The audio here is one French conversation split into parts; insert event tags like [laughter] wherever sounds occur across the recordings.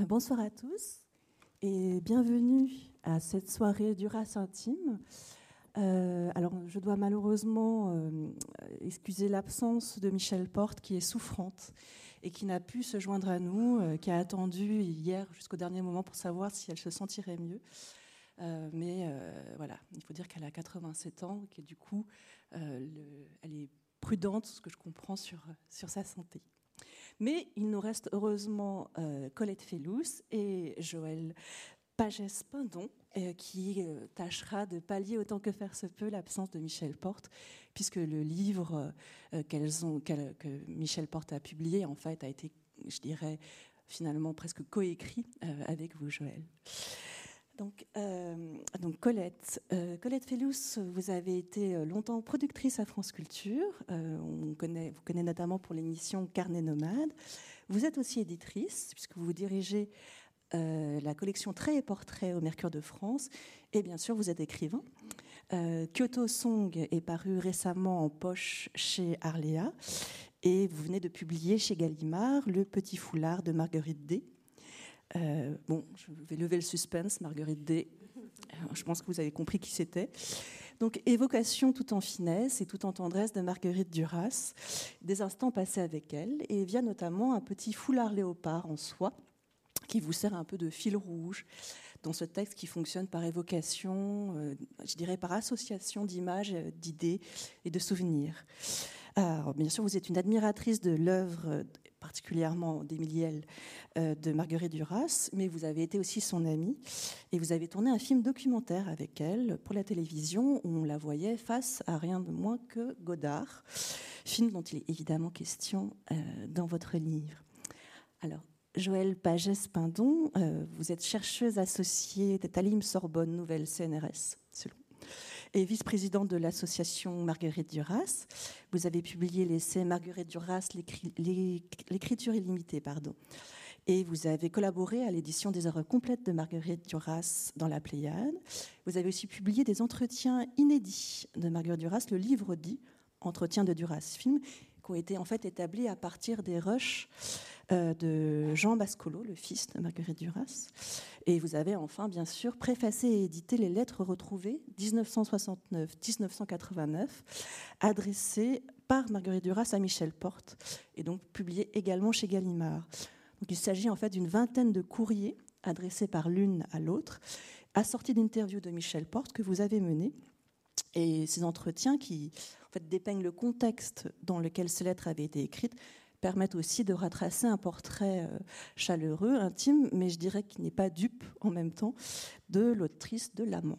Bonsoir à tous et bienvenue à cette soirée du race intime. Euh, alors, je dois malheureusement euh, excuser l'absence de Michel Porte qui est souffrante et qui n'a pu se joindre à nous, euh, qui a attendu hier jusqu'au dernier moment pour savoir si elle se sentirait mieux. mais voilà, il faut dire qu'elle a 87 ans et que du coup, elle est prudente, ce que je comprends, sur sa santé. Mais il nous reste heureusement euh, Colette Fellous et Joël Pagès-Pindon, euh, qui euh, tâchera de pallier autant que faire se peut l'absence de Michel Porte, puisque le livre qu'elles ont, que Michel Porte a publié, en fait, a été, je dirais, finalement presque coécrit avec vous, Joël. Donc, euh, donc Colette, euh, Colette Fellous, vous avez été euh, longtemps productrice à France Culture. on connaît, vous connaissez notamment pour l'émission Carnet Nomade. Vous êtes aussi éditrice, puisque vous dirigez la collection Traits et Portraits au Mercure de France. Et bien sûr, vous êtes écrivain. Kyoto Song est paru récemment en poche chez Arléa. Et vous venez de publier chez Gallimard Le Petit Foulard de Marguerite D euh, bon, je vais lever le suspense, Marguerite D. Euh, je pense que vous avez compris qui c'était. Donc, évocation tout en finesse et tout en tendresse de Marguerite Duras, des instants passés avec elle, et via notamment un petit foulard léopard en soie qui vous sert un peu de fil rouge dans ce texte qui fonctionne par évocation, euh, je dirais par association d'images, d'idées et de souvenirs. Alors, bien sûr, vous êtes une admiratrice de l'œuvre particulièrement d'Emiliel euh, de Marguerite Duras, mais vous avez été aussi son amie et vous avez tourné un film documentaire avec elle pour la télévision où on la voyait face à rien de moins que Godard, film dont il est évidemment question euh, dans votre livre. Alors, Joëlle Pagès-Pindon, euh, vous êtes chercheuse associée de Talim Sorbonne Nouvelle CNRS, selon et vice-présidente de l'association Marguerite Duras. Vous avez publié l'essai Marguerite Duras, l'écriture illimitée. Pardon. Et vous avez collaboré à l'édition des œuvres complètes de Marguerite Duras dans la Pléiade. Vous avez aussi publié des entretiens inédits de Marguerite Duras, le livre dit Entretien de Duras film, qui ont été en fait établis à partir des rushs de Jean Bascolo, le fils de Marguerite Duras. Et vous avez enfin, bien sûr, préfacé et édité les lettres retrouvées 1969-1989, adressées par Marguerite Duras à Michel Porte, et donc publiées également chez Gallimard. Il s'agit en fait d'une vingtaine de courriers adressés par l'une à l'autre, assortis d'interviews de Michel Porte que vous avez menées. Et ces entretiens qui dépeignent le contexte dans lequel ces lettres avaient été écrites permettent aussi de retracer un portrait euh, chaleureux, intime, mais je dirais qu'il n'est pas dupe en même temps de l'autrice de l'amant.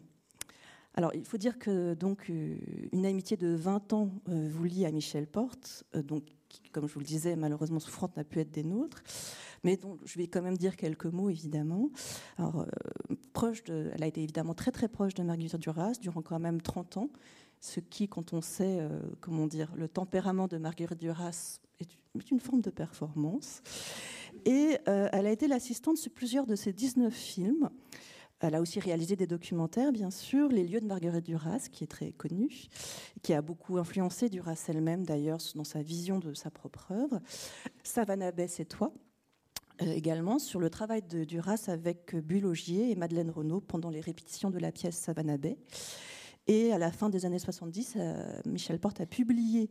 Alors, il faut dire que donc euh, une amitié de 20 ans euh, vous lie à Michel Porte, donc qui, comme je vous le disais, malheureusement souffrante n'a pu être des nôtres, mais donc je vais quand même dire quelques mots évidemment. Alors, proche de, elle a été évidemment très très proche de Marguerite Duras durant quand même 30 ans, ce qui, quand on sait, comment dire, le tempérament de Marguerite Duras est une forme de performance. Et euh, elle a été l'assistante sur plusieurs de ses 19 films. Elle a aussi réalisé des documentaires, bien sûr, Les lieux de Marguerite Duras, qui est très connue, qui a beaucoup influencé Duras elle-même, d'ailleurs, dans sa vision de sa propre œuvre. Savannah Bess et toi, euh, également, sur le travail de Duras avec Bulogier et Madeleine Renaud pendant les répétitions de la pièce Savannah Bay. Et à la fin des années 70, euh, Michel Porte a publié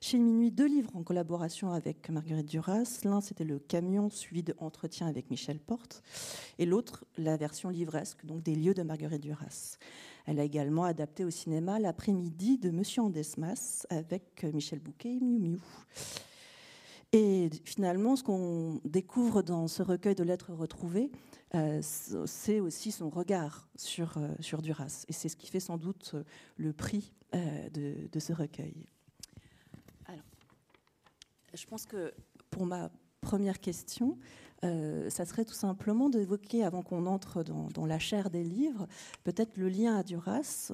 chez Minuit deux livres en collaboration avec Marguerite Duras. L'un, c'était Le camion, suivi d'Entretien avec Michel Porte. Et l'autre, la version livresque, donc des lieux de Marguerite Duras. Elle a également adapté au cinéma L'après-midi de Monsieur Andesmas avec Michel Bouquet et Miu Miu. Et finalement, ce qu'on découvre dans ce recueil de lettres retrouvées, euh, c'est aussi son regard sur, euh, sur Duras. Et c'est ce qui fait sans doute euh, le prix de, de, ce recueil. Alors, je pense que pour ma première question, ça serait tout simplement d'évoquer, avant qu'on entre dans, dans, la chair des livres, peut-être le lien à Duras,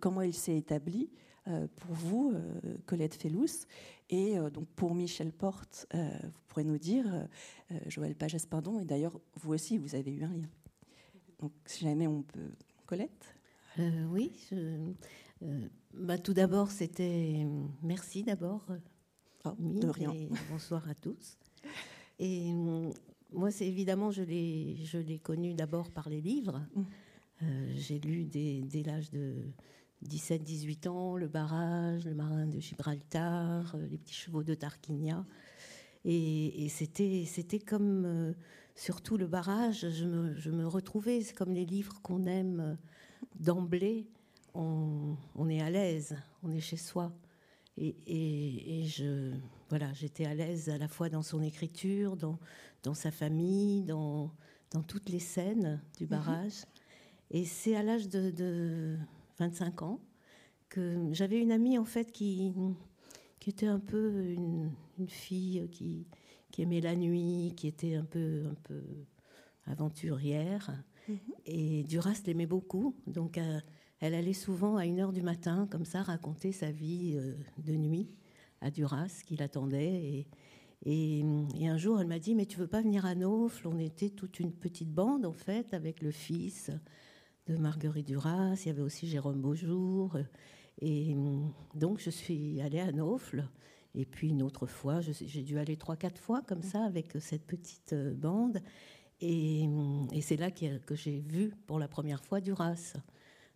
comment il s'est établi, pour vous, euh, Colette Fellous. Et euh, donc pour Michel Porte, vous pourrez nous dire, Joël Pagès, pardon, et d'ailleurs, vous aussi, vous avez eu un lien. Donc si jamais on peut. Colette? Oui. bah, tout d'abord, c'était. Merci d'abord. Oh, de rien. bonsoir à tous. Et moi, c'est évidemment, je l'ai, je l'ai connu d'abord par les livres. Mmh. Euh, j'ai lu dès, l'âge de 17-18 ans Le Barrage, Le Marin de Gibraltar, euh, Les Petits Chevaux de Tarquinia. Et, c'était, c'était comme, euh, surtout le barrage, je me, je me retrouvais, c'est comme les livres qu'on aime d'emblée, on, on, est à l'aise, on est chez soi. Et, et, je, voilà, j'étais à l'aise à la fois dans son écriture, dans, dans sa famille, dans, dans toutes les scènes du mhm. barrage. Et c'est à l'âge de, 25 ans que j'avais une amie en fait qui, qui était un peu une, fille qui, qui, aimait la nuit, qui était un peu, un peu aventurière. Mhm. Et Duras l'aimait beaucoup, donc euh, elle allait souvent à une heure du matin, comme ça, raconter sa vie euh, de nuit à Duras, qui l'attendait. Et, et, un jour, elle m'a dit, mais tu veux pas venir à Naufle? On était toute une petite bande, en fait, avec le fils de Marguerite Duras, il y avait aussi Jérôme Beaujour. Et donc, je suis allée à Naufle. Et puis, une autre fois, j'ai dû aller trois, quatre fois comme ça avec cette petite euh, bande. Et, et c'est là que, j'ai vu pour la première fois Duras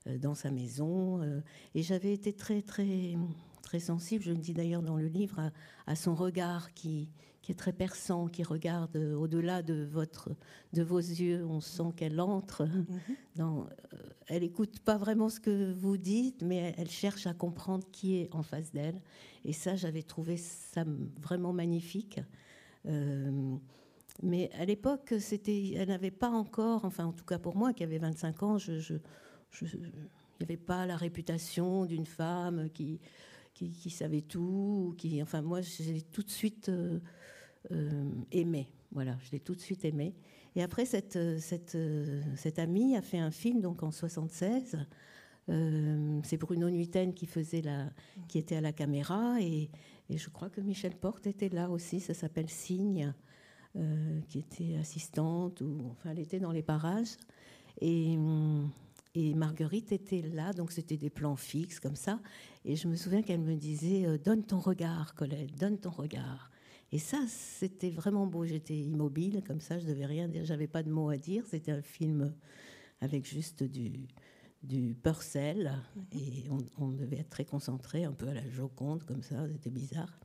euh, dans sa maison. Euh, et j'avais été très, très, très sensible, je le dis d'ailleurs dans le livre, à son regard qui, qui est très perçant, qui regarde au-delà de, votre, de vos yeux. On sent qu'elle entre. Mhm. Dans, euh, elle écoute pas vraiment ce que vous dites, mais elle cherche à comprendre qui est en face d'elle. Et ça, j'avais trouvé ça vraiment magnifique. Euh, mais à l'époque, c'était, elle n'avait pas encore, enfin en tout cas pour moi qui avait 25 ans, je, je, il n'y avait pas la réputation d'une femme qui, qui, savait tout, qui, enfin moi j'ai tout de suite euh, euh, aimé. Voilà, je l'ai tout de suite aimé. Et après, cette, cette, cette amie a fait un film donc en 76. Euh, c'est Bruno Nuiten qui faisait la, qui était à la caméra et, et je crois que Michel Porte était là aussi. Ça s'appelle Signe, euh, qui était assistante ou enfin elle était dans les parages et, et Marguerite était là, donc c'était des plans fixes comme ça. Et je me souviens qu'elle me disait Donne ton regard, Colette, donne ton regard. Et ça, c'était vraiment beau. J'étais immobile, comme ça, je devais rien dire. J'avais pas de mots à dire. C'était un film avec juste du, du Purcell. Mhm. Et on, devait être très concentré, un peu à la Joconde, comme ça. C'était bizarre.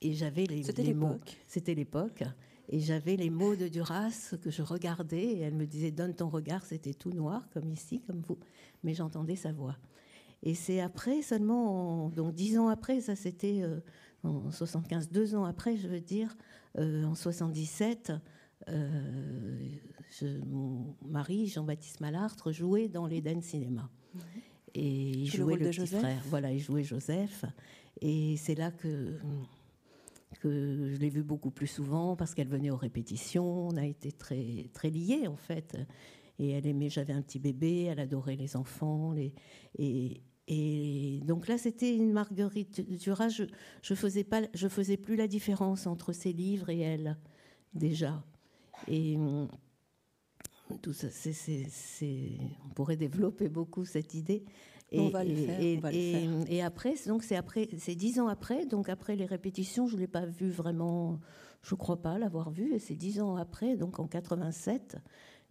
Et j'avais les, C'était mots. C'était l'époque. Et j'avais les mots de Duras que je regardais. Et elle me disait Donne ton regard. C'était tout noir, comme ici, comme vous. Mais j'entendais sa voix. Et c'est après, seulement, donc dix ans après, ça c'était. En 75, deux ans après, je veux dire, euh, en 77, euh, mon mari, Jean-Baptiste Malartre, jouait dans l'Eden Cinéma. Et il jouait le, petit frère. Voilà, il jouait Joseph. Et c'est là que, que je l'ai vu beaucoup plus souvent parce qu'elle venait aux répétitions. On a été très, très liés, en fait. Et elle aimait, j'avais un petit bébé, elle adorait les enfants. Les, et, et donc là, c'était une Marguerite Duras. Je, je faisais pas, je faisais plus la différence entre ses livres et elle déjà. Et hum, tout ça, on pourrait développer beaucoup cette idée. Et, on va le faire. Et, et après, donc c'est après, c'est dix ans après. Donc après les répétitions, je l'ai pas vu vraiment. Je crois pas l'avoir vu. Et c'est dix ans après, donc en 87,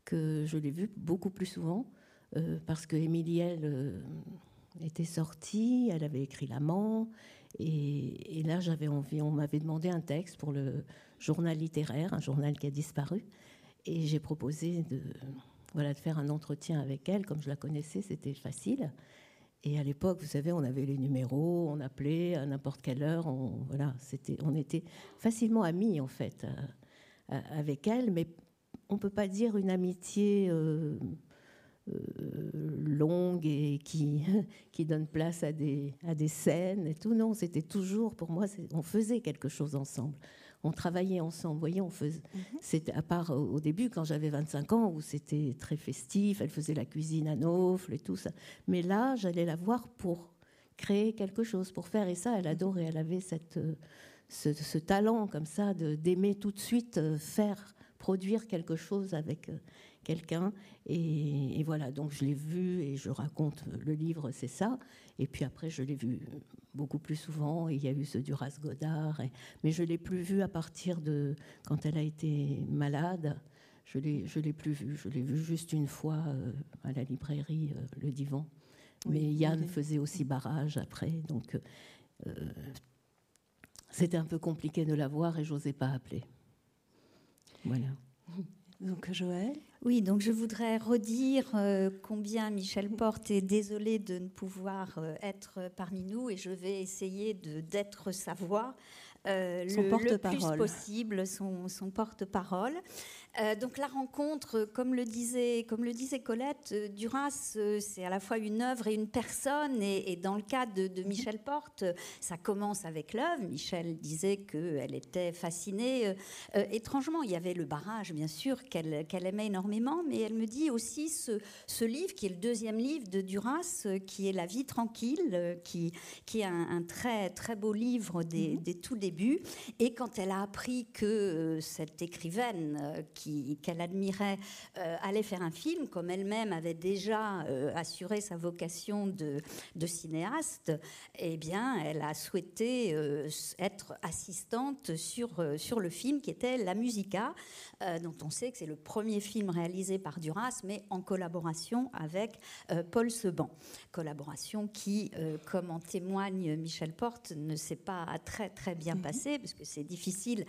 que je l'ai vu beaucoup plus souvent. Euh, parce que Émiliel, euh, était sortie, elle avait écrit L'amant, et, là j'avais envie, on m'avait demandé un texte pour le journal littéraire, un journal qui a disparu, et j'ai proposé de, voilà, de faire un entretien avec elle, comme je la connaissais, c'était facile. Et à l'époque, vous savez, on avait les numéros, on appelait à n'importe quelle heure, on, voilà, c'était, on était facilement amis en fait euh, avec elle, mais on peut pas dire une amitié. Euh, euh, longue et qui, [laughs] qui donne place à des, à des scènes et tout. Non, c'était toujours, pour moi, on faisait quelque chose ensemble. On travaillait ensemble. Vous voyez, on faisait. Mhm. C'était à part au début, quand j'avais 25 ans, où c'était très festif. Elle faisait la cuisine à Naufle et tout ça. Mais là, j'allais la voir pour créer quelque chose, pour faire. Et ça, elle adorait. Elle avait cette, ce, ce talent comme ça d'aimer tout de suite euh, faire produire quelque chose avec quelqu'un. Et, voilà, donc je l'ai vu et je raconte le livre, c'est ça. Et puis après, je l'ai vu beaucoup plus souvent. il y a eu ce Duras Godard. mais je l'ai plus vu à partir de quand elle a été malade. Je l'ai, je l'ai plus vu. Je l'ai vu juste une fois euh, à la librairie, euh, le divan. Mais Yann faisait aussi barrage après, donc euh, c'était un peu compliqué de la voir et j'osais pas appeler. Voilà. Donc Joël? Oui, donc je voudrais redire combien Michel Porte est désolé de ne pouvoir être parmi nous et je vais essayer d'être sa voix le, le, plus possible, son, son porte-parole. Euh, donc la rencontre, comme le disait, comme le disait Colette, euh, Duras, euh, c'est à la fois une œuvre et une personne. Et, dans le cas de, Michel Porte, ça commence avec l'œuvre. Michel disait qu'elle était fascinée. étrangement, il y avait le barrage, bien sûr, qu'elle aimait énormément, mais elle me dit aussi ce, livre, qui est le deuxième livre de Duras, qui est La vie tranquille, qui, qui est un, très, très beau livre des, mhm. des tout débuts. Et quand elle a appris que cette écrivaine, qu'elle admirait euh, allait faire un film, comme elle-même avait déjà euh, assuré sa vocation de, cinéaste, eh bien, elle a souhaité euh, être assistante sur, sur le film qui était La Musica, dont on sait que c'est le premier film réalisé par Duras, mais en collaboration avec Paul Seban. Collaboration qui, comme en témoigne Michel Porte, ne s'est pas très très bien mhm. passée, parce que c'est difficile,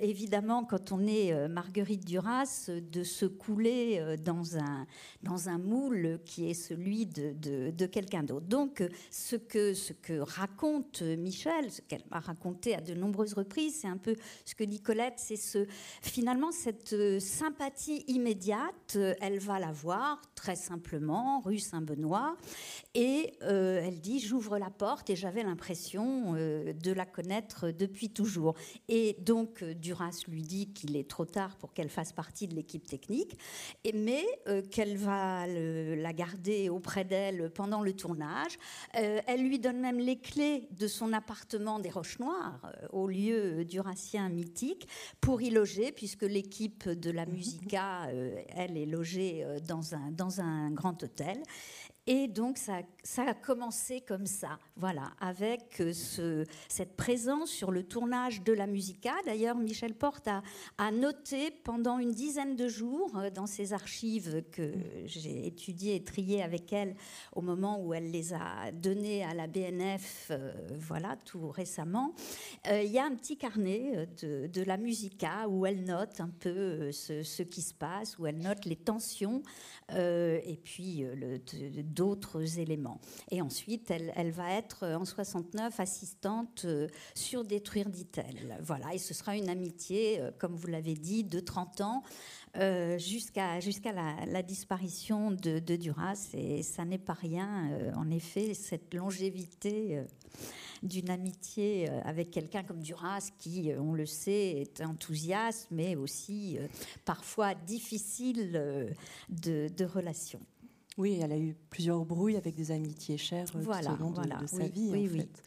évidemment, quand on est Marguerite Duras de se couler euh, dans un, dans un moule qui est celui de, de, quelqu'un d'autre. Donc, ce que, ce que raconte Michel, ce qu'elle m'a raconté à de nombreuses reprises, c'est un peu ce que Nicolette, c'est ce, finalement cette euh, sympathie immédiate. Elle va la voir très simplement, rue Saint-Benoît, et euh, elle dit J'ouvre la porte et j'avais l'impression de la connaître depuis toujours. Et donc, Duras lui dit qu'il est trop tard pour qu'elle fasse partie de l'équipe technique, et, mais euh, qu'elle va la garder auprès d'elle pendant le tournage. Euh, elle lui donne même les clés de son appartement des Roches Noires, euh, au lieu durassien mythique, pour y loger, puisque l'équipe de la Musica, elle, est logée dans un, dans un grand hôtel. Et donc ça, a commencé comme ça, voilà, avec euh, ce, cette présence sur le tournage de la Musica. D'ailleurs, Michel Porte a, noté pendant une dizaine de jours euh, dans ses archives que j'ai étudiées et triées avec elle au moment où elle les a données à la BNF, euh, voilà, tout récemment. il y a un petit carnet de, de, la Musica où elle note un peu ce, qui se passe, où elle note les tensions et puis le, d'autres éléments. Et ensuite, elle, va être en 69 assistante euh, sur Détruire, dit-elle. Voilà, et ce sera une amitié, euh, comme vous l'avez dit, de 30 ans. Euh, jusqu'à la, disparition de, Duras. Et ça n'est pas rien, en effet, cette longévité d'une amitié avec quelqu'un comme Duras, qui, on le sait, est enthousiaste, mais aussi parfois difficile de relation. Oui, elle a eu plusieurs brouilles avec des amitiés chères euh, tout au long de, sa vie, en fait.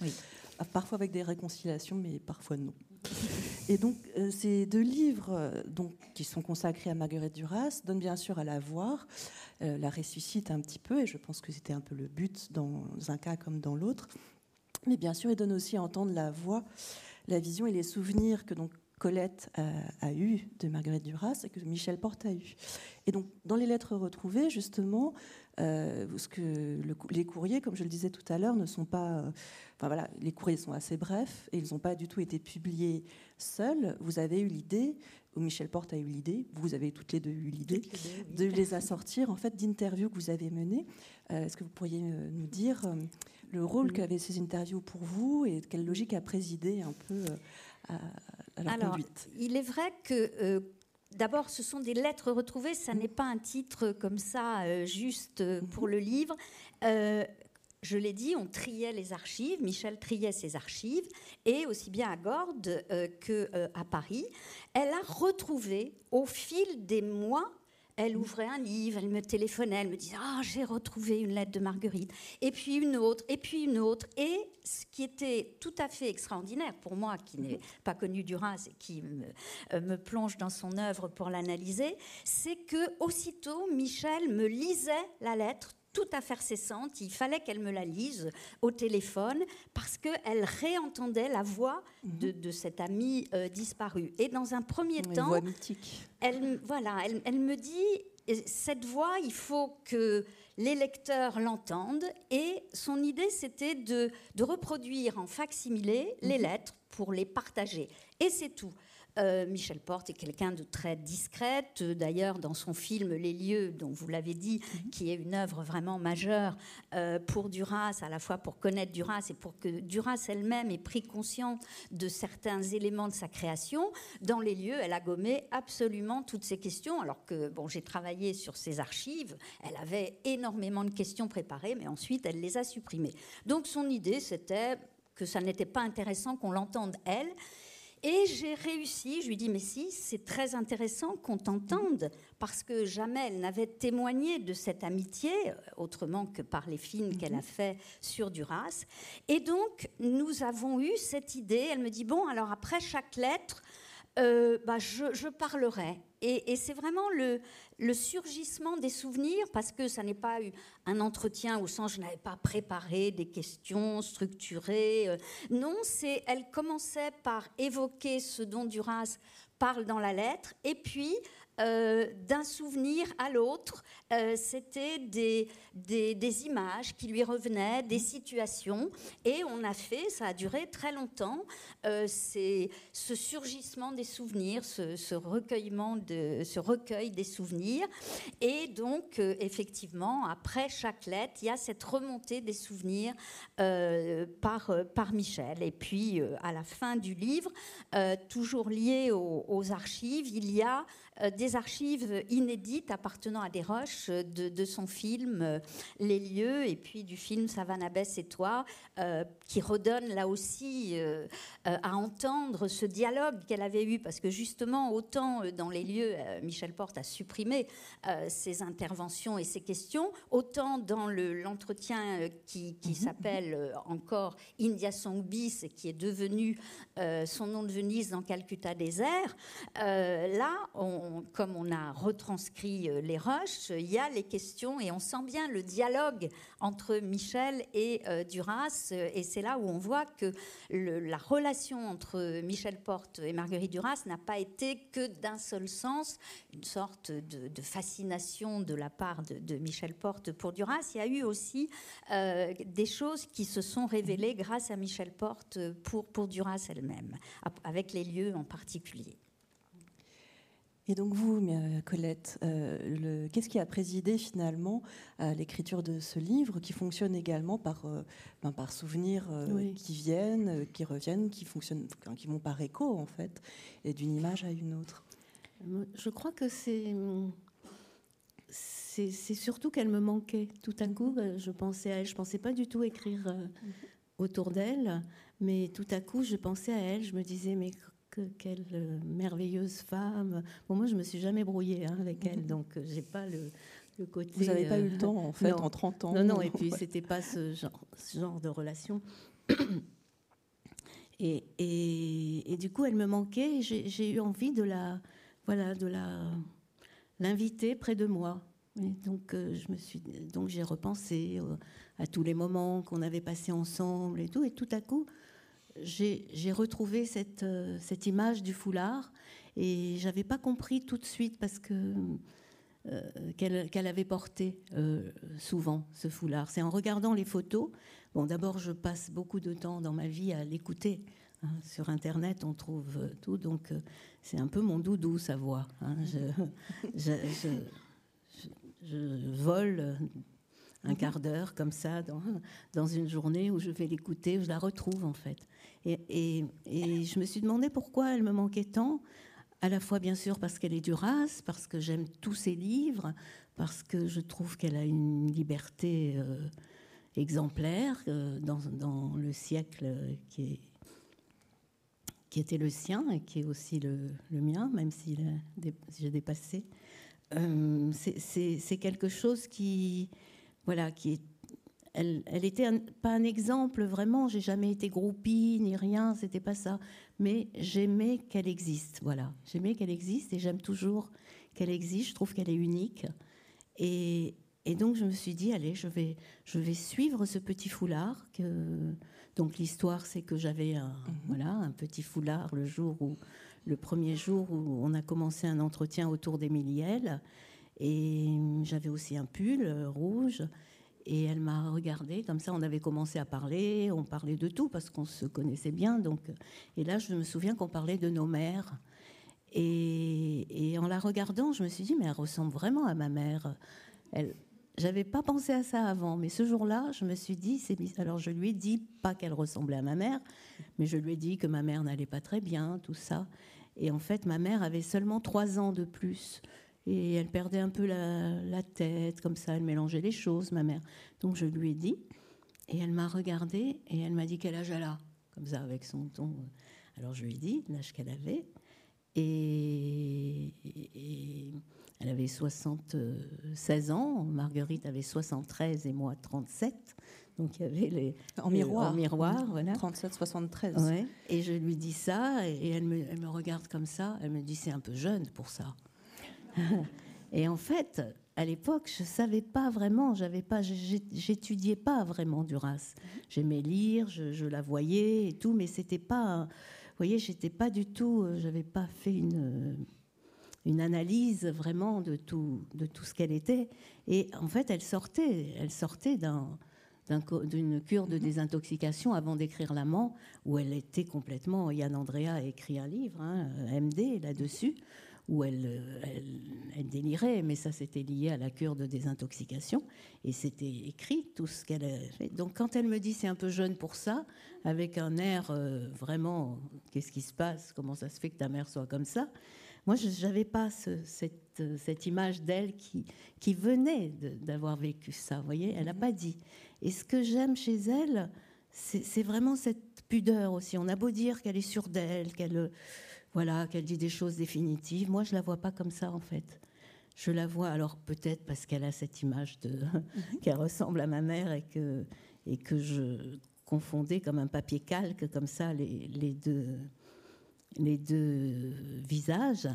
Ah, parfois avec des réconciliations, mais parfois non. [laughs] Et donc, euh, ces deux livres euh, donc, qui sont consacrés à Marguerite Duras donnent bien sûr à la voir, la ressuscitent un petit peu, et je pense que c'était un peu le but dans un cas comme dans l'autre. Mais bien sûr, ils donnent aussi à entendre la voix, la vision et les souvenirs que donc Colette a, eu de Marguerite Duras et que Michel Porte a eu. Et donc, dans les lettres retrouvées, justement, euh, ce que les courriers, comme je le disais tout à l'heure, ne sont pas. Euh, enfin voilà, les courriers sont assez brefs et ils n'ont pas du tout été publiés seuls. Vous avez eu l'idée, ou Michel Porte a eu l'idée, vous avez toutes les deux eu l'idée, de les assortir en fait d'interviews que vous avez menées. Euh, est-ce que vous pourriez nous dire le rôle qu'avaient ces interviews pour vous et quelle logique a présidé un peu à, alors, Il est vrai que euh, D'abord, ce sont des lettres retrouvées, ça n'est pas un titre comme ça, euh, juste euh, pour le livre. je l'ai dit, on triait les archives, Michel triait ses archives, et aussi bien à Gordes qu'à Paris, elle a retrouvé au fil des mois Elle ouvrait un livre, elle me téléphonait, elle me disait Ah, j'ai retrouvé une lettre de Marguerite. Et puis une autre, et puis une autre. Et ce qui était tout à fait extraordinaire pour moi, qui n'ai pas connu Duras et qui me, euh, me plonge dans son œuvre pour l'analyser, c'est que aussitôt Michel me lisait la lettre tout à fait cessante. Il fallait qu'elle me la lise au téléphone parce qu'elle réentendait la voix de, mhm. de cette amie euh, disparue. Et dans un premier temps, voix mythique. Elle, voilà, elle, elle me dit cette voix, il faut que les lecteurs l'entendent. Et son idée, c'était de, de, reproduire en facsimilé les mhm. lettres pour les partager. Et c'est tout. Euh, Michel Porte est quelqu'un de très discrète. D'ailleurs, dans son film Les lieux, dont vous l'avez dit, mhm. qui est une œuvre vraiment majeure euh, pour Duras, à la fois pour connaître Duras et pour que Duras elle-même ait pris conscience de certains éléments de sa création, dans Les lieux, elle a gommé absolument toutes ces questions. Alors que, bon, j'ai travaillé sur ses archives, elle avait énormément de questions préparées, mais ensuite, elle les a supprimées. Donc, son idée, c'était que ça n'était pas intéressant qu'on l'entende elle, et j'ai réussi, je lui dis, mais si, c'est très intéressant qu'on t'entende, parce que jamais elle n'avait témoigné de cette amitié, euh, autrement que par les films qu'elle a mhm. fait sur Duras. Et donc, nous avons eu cette idée, elle me dit, bon, alors après chaque lettre, euh, bah, je, parlerai. Et, c'est vraiment le, surgissement des souvenirs, parce que ça n'est pas un entretien au sens je n'avais pas préparé des questions structurées. Euh. non, c'est elle commençait par évoquer ce dont Duras parle dans la lettre, et puis euh, d'un souvenir à l'autre, euh, c'était des, des, images qui lui revenaient, des situations, et on a fait, ça a duré très longtemps, euh, c'est ce surgissement des souvenirs, ce, recueillement de, ce recueil des souvenirs, et donc effectivement, après chaque lettre, il y a cette remontée des souvenirs par, par Michel, et puis à la fin du livre, toujours lié aux, aux archives, il y a euh, des archives inédites appartenant à des roches de, son film euh, Les lieux et puis du film Savannah Bess et toi, euh, qui redonne là aussi à entendre ce dialogue qu'elle avait eu, parce que justement, autant dans Les lieux, Michel Porte a supprimé ses interventions et ses questions, autant dans l'entretien qui, qui mhm. s'appelle encore India Song Bis, qui est devenu son nom de Venise dans Calcutta Désert, là, on, comme on a retranscrit euh, les rushs, il y a les questions et on sent bien le dialogue entre Michel et euh, Duras. Et c'est là où on voit que la relation entre Michel Porte et Marguerite Duras n'a pas été que d'un seul sens, une sorte de, fascination de la part de, Michel Porte pour Duras. Il y a eu aussi euh, des choses qui se sont révélées grâce à Michel Porte pour, pour Duras elle-même, avec les lieux en particulier. Et donc vous, euh, Colette, euh, qu'est-ce qui a présidé finalement à l'écriture de ce livre qui fonctionne également par, euh, ben, par souvenirs qui viennent, qui reviennent, qui, fonctionnent, qui vont par écho en fait, et d'une image à une autre? Je crois que c'est... C'est surtout qu'elle me manquait. Tout à coup, je pensais à elle. Je pensais pas du tout écrire autour d'elle, mais tout à coup, je pensais à elle. Je me disais, mais quelle euh, merveilleuse femme. Bon, moi, je me suis jamais brouillée hein, avec elle, donc euh, j'ai pas le, côté. Vous n'avez pas eu le temps, en fait, [laughs] en 30 ans. Non, non, et [laughs] puis c'était pas ce genre, ce genre de relation. [coughs] Et, et, du coup, elle me manquait. J'ai eu envie de la, voilà, de la, l'inviter près de moi. donc, euh, je me suis, donc j'ai repensé à tous les moments qu'on avait passés ensemble et tout. Et tout à coup, j'ai retrouvé cette, euh, cette, image du foulard et j'avais pas compris tout de suite parce que euh, qu'elle avait porté euh, souvent ce foulard. C'est en regardant les photos. Bon, d'abord, je passe beaucoup de temps dans ma vie à l'écouter. Hein. Sur Internet, on trouve tout, donc c'est un peu mon doudou, sa voix. Hein. je, vole un quart d'heure comme ça dans une journée où je vais l'écouter, où je la retrouve en fait. Et, je me suis demandé pourquoi elle me manquait tant, à la fois bien sûr parce qu'elle est Duras, parce que j'aime tous ses livres, parce que je trouve qu'elle a une liberté euh, exemplaire euh, dans, le siècle qui, était le sien et qui est aussi le, mien, même si j'ai dépassé. c'est quelque chose qui, voilà, qui est elle, elle était pas un exemple vraiment. J'ai jamais été groupie ni rien, c'était pas ça. Mais j'aimais qu'elle existe, voilà. J'aimais qu'elle existe et j'aime toujours qu'elle existe. Je trouve qu'elle est unique. Et, et, donc je me suis dit, allez, je vais, je vais suivre ce petit foulard. Que, donc l'histoire, c'est que j'avais un, mhm. voilà, un petit foulard le jour où, le premier jour où on a commencé un entretien autour d'Emiliel. Et j'avais aussi un pull rouge. Et elle m'a regardé, comme ça on avait commencé à parler, on parlait de tout parce qu'on se connaissait bien. Donc, et là je me souviens qu'on parlait de nos mères. Et, en la regardant, je me suis dit, mais elle ressemble vraiment à ma mère. Elle, j'avais pas pensé à ça avant, mais ce jour-là, je me suis dit, c'est alors je lui ai dit pas qu'elle ressemblait à ma mère, mais je lui ai dit que ma mère n'allait pas très bien, tout ça. Et en fait, ma mère avait seulement trois ans de plus et elle perdait un peu la, tête, comme ça, elle mélangeait les choses, ma mère. Donc je lui ai dit, et elle m'a regardée, et elle m'a dit quel âge elle a, comme ça, avec son ton. Alors je lui ai dit l'âge qu'elle avait, et, elle avait 76 ans, Marguerite avait 73 et moi 37. Donc il y avait les en miroir, en miroir, voilà. 37, 73. Ouais. Et je lui dis ça, et elle me, elle me regarde comme ça. Elle me dit c'est un peu jeune pour ça. Et en fait, à l'époque, je savais pas vraiment, j'avais pas, j'étudiais pas vraiment Duras. J'aimais lire, je, la voyais et tout, mais c'était pas, vous voyez, j'étais pas du tout, euh, j'avais pas fait une une analyse vraiment de tout de tout ce qu'elle était. Et en fait, elle sortait, elle sortait d'un d'une cure de désintoxication avant d'écrire L'amant, où elle était complètement. Yann Andrea a écrit un livre, hein, MD, là-dessus, où elle, elle, délirait, mais ça c'était lié à la cure de désintoxication, et c'était écrit tout ce qu'elle a fait. Donc quand elle me dit c'est un peu jeune pour ça, avec un air euh, vraiment, qu'est-ce qui se passe, comment ça se fait que ta mère soit comme ça, moi je n'avais pas cette, cette, image d'elle qui, qui venait d'avoir vécu ça, vous voyez, elle n'a pas dit. Et ce que j'aime chez elle, c'est vraiment cette pudeur aussi. On a beau dire qu'elle est sûre d'elle, qu'elle voilà, qu'elle dit des choses définitives. Moi, je la vois pas comme ça, en fait. Je la vois, alors peut-être parce qu'elle a cette image de [laughs] qu'elle ressemble à ma mère et que, et que je confondais comme un papier calque, comme ça, les, les deux, les deux visages.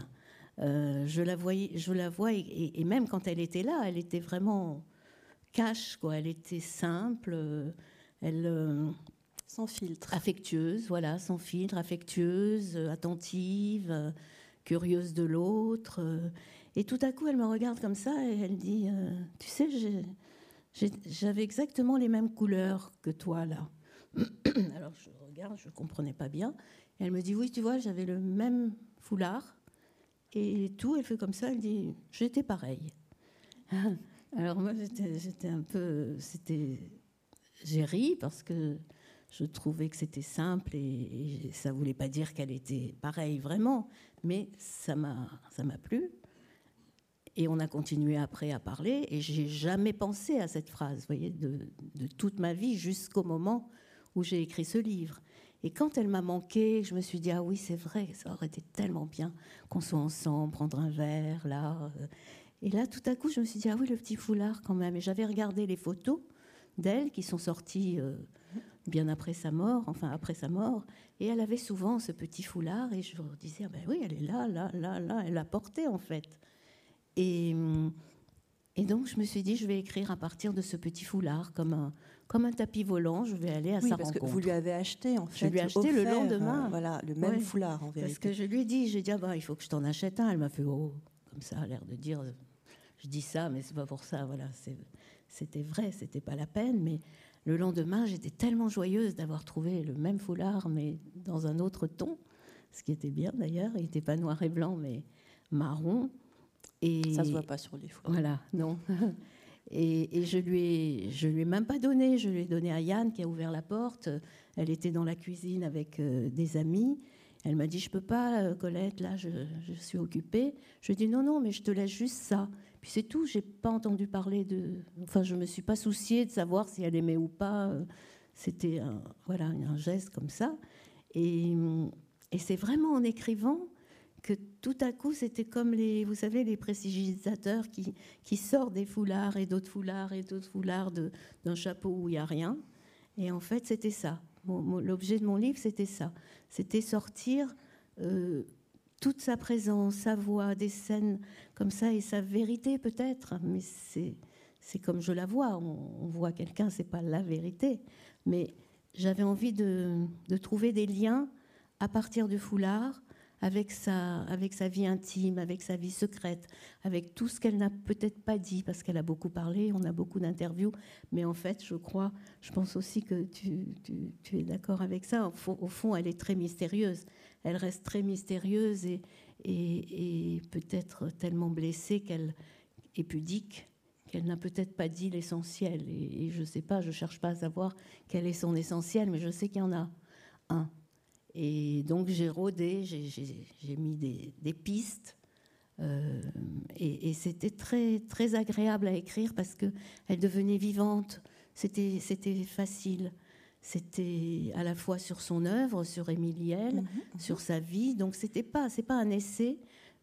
Euh, je la voyais, je la vois, et, même quand elle était là, elle était vraiment cash, quoi. Elle était simple. Elle, euh, sans filtre. Affectueuse, voilà, sans filtre, affectueuse, euh, attentive, euh, curieuse de l'autre. Euh. Et tout à coup, elle me regarde comme ça et elle dit Tu sais, j'avais exactement les mêmes couleurs que toi, là. [clears throat] Alors je regarde, je ne comprenais pas bien. Elle me dit Oui, tu vois, j'avais le même foulard. Et tout, elle fait comme ça, elle dit J'étais pareil. [laughs] Alors moi, j'étais un peu. J'ai ri parce que je trouvais que c'était simple et, ça voulait pas dire qu'elle était pareille vraiment, mais ça m'a ça m'a plu. Et on a continué après à parler et j'ai jamais pensé à cette phrase, voyez, de, toute ma vie jusqu'au moment où j'ai écrit ce livre. Et quand elle m'a manqué, je me suis dit ah oui c'est vrai, ça aurait été tellement bien qu'on soit ensemble, prendre un verre là. Et là tout à coup je me suis dit ah oui le petit foulard quand même. Et j'avais regardé les photos d'elle qui sont sorties. Euh, bien après sa mort, enfin après sa mort, et elle avait souvent ce petit foulard, et je me disais, ah ben oui, elle est là, là, là, là, elle l'a porté en fait. Et, et donc je me suis dit, je vais écrire à partir de ce petit foulard, comme un, comme un tapis volant, je vais aller à sa parce Que vous lui avez acheté en fait. Je lui ai acheté le lendemain. Euh, voilà, le même foulard en vérité. Parce que je lui ai dit, j'ai dit, ah ben, il faut que je t'en achète un. Elle m'a fait, oh, comme ça, a l'air de dire, je dis ça, mais c'est pas pour ça, voilà. C'était vrai, c'était pas la peine, mais le lendemain, j'étais tellement joyeuse d'avoir trouvé le même foulard, mais dans un autre ton, ce qui était bien d'ailleurs. Il n'était pas noir et blanc, mais marron. Et ça se voit pas sur les foulards. Voilà, non. [laughs] Et, je lui ai, je lui ai même pas donné. Je lui ai donné à Yann qui a ouvert la porte. Elle était dans la cuisine avec euh, des amis. Elle m'a dit je peux pas, euh, Colette, là je, je suis occupée. Je lui ai dit non non, mais je te laisse juste ça. Puis c'est tout, j'ai pas entendu parler de. Enfin, je me suis pas souciée de savoir si elle aimait ou pas. C'était un, voilà, un geste comme ça. Et, et c'est vraiment en écrivant que tout à coup, c'était comme les, vous savez, les prestigitateurs qui, qui sortent des foulards et d'autres foulards et d'autres foulards d'un chapeau où il n'y a rien. Et en fait, c'était ça. L'objet de mon livre, c'était ça. C'était sortir euh, toute sa présence, sa voix, des scènes comme ça et sa vérité peut-être. Mais c'est c'est comme je la vois. On, voit quelqu'un, c'est pas la vérité. Mais j'avais envie de, de, trouver des liens à partir du foulard avec sa, avec sa vie intime, avec sa vie secrète, avec tout ce qu'elle n'a peut-être pas dit, parce qu'elle a beaucoup parlé, on a beaucoup d'interviews, mais en fait, je crois, je pense aussi que tu, tu, es d'accord avec ça, au, fond, elle est très mystérieuse, elle reste très mystérieuse et, peut-être tellement blessée qu'elle est pudique qu'elle n'a peut-être pas dit l'essentiel. Et, je ne sais pas, je ne cherche pas à savoir quel est son essentiel, mais je sais qu'il y en a un. Et donc j'ai rôdé, j'ai mis des, pistes. Euh, et, c'était très, très agréable à écrire parce qu'elle devenait vivante. C'était facile. C'était à la fois sur son œuvre, sur Émiliel, mhm, mhm. sur sa vie. Donc c'était pas, c'est pas un essai,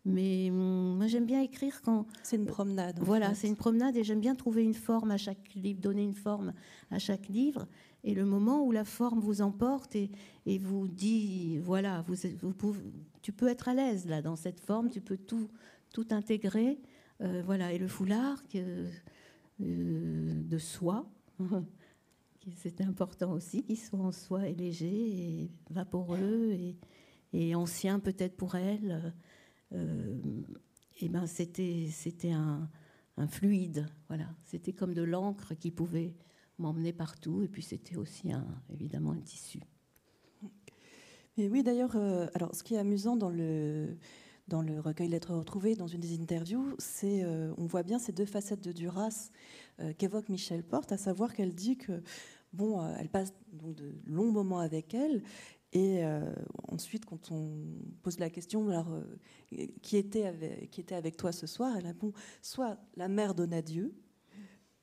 mais hum, moi, j'aime bien écrire quand. C'est une promenade. Voilà, c'est une promenade et j'aime bien trouver une forme à chaque livre, donner une forme à chaque livre. Et le moment où la forme vous emporte et, et vous dit, voilà, vous, vous pouvez, tu peux être à l'aise là dans cette forme, tu peux tout, tout intégrer. Euh, voilà, et le foulard que, euh, de soie, [laughs] c'est important aussi, qu'il soit en soie et léger et vaporeux et, et ancien peut-être pour elle et euh, eh ben c'était c'était un, fluide, voilà. C'était comme de l'encre qui pouvait m'emmener partout, et puis c'était aussi évidemment un tissu. Et oui, d'ailleurs, euh, alors ce qui est amusant dans le dans le recueil Lettres retrouvées, dans une des interviews, c'est euh, on voit bien ces deux facettes de Duras qu'évoque Michel Porte, à savoir qu'elle dit que bon, elle passe donc de longs moments avec elle, et euh, ensuite, quand on pose la question, alors, euh, qui, était avec, qui était avec toi ce soir Elle répond soit la mère Donadieu,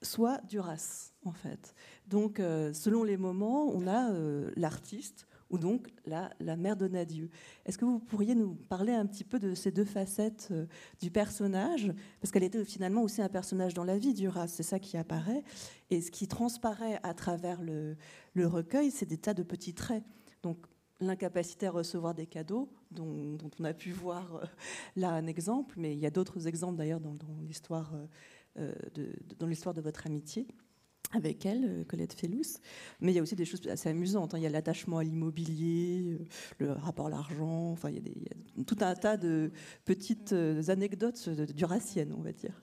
soit Duras, en fait. Donc, euh, selon les moments, on a l'artiste ou donc la, la mère Donadieu. Est-ce que vous pourriez nous parler un petit peu de ces deux facettes du personnage? Parce qu'elle était finalement aussi un personnage dans la vie, Duras, c'est ça qui apparaît. Et ce qui transparaît à travers le, recueil, c'est des tas de petits traits. Donc, l'incapacité à recevoir des cadeaux, dont, on a pu voir euh, là un exemple, mais il y a d'autres exemples d'ailleurs dans, l'histoire euh, euh, de, dans l'histoire de votre amitié avec elle, Colette Fellous. Mais il y a aussi des choses assez amusantes. Hein. Il y a l'attachement à l'immobilier, le rapport à l'argent. Enfin, il y, a tout un tas de petites anecdotes duraciennes, on va dire.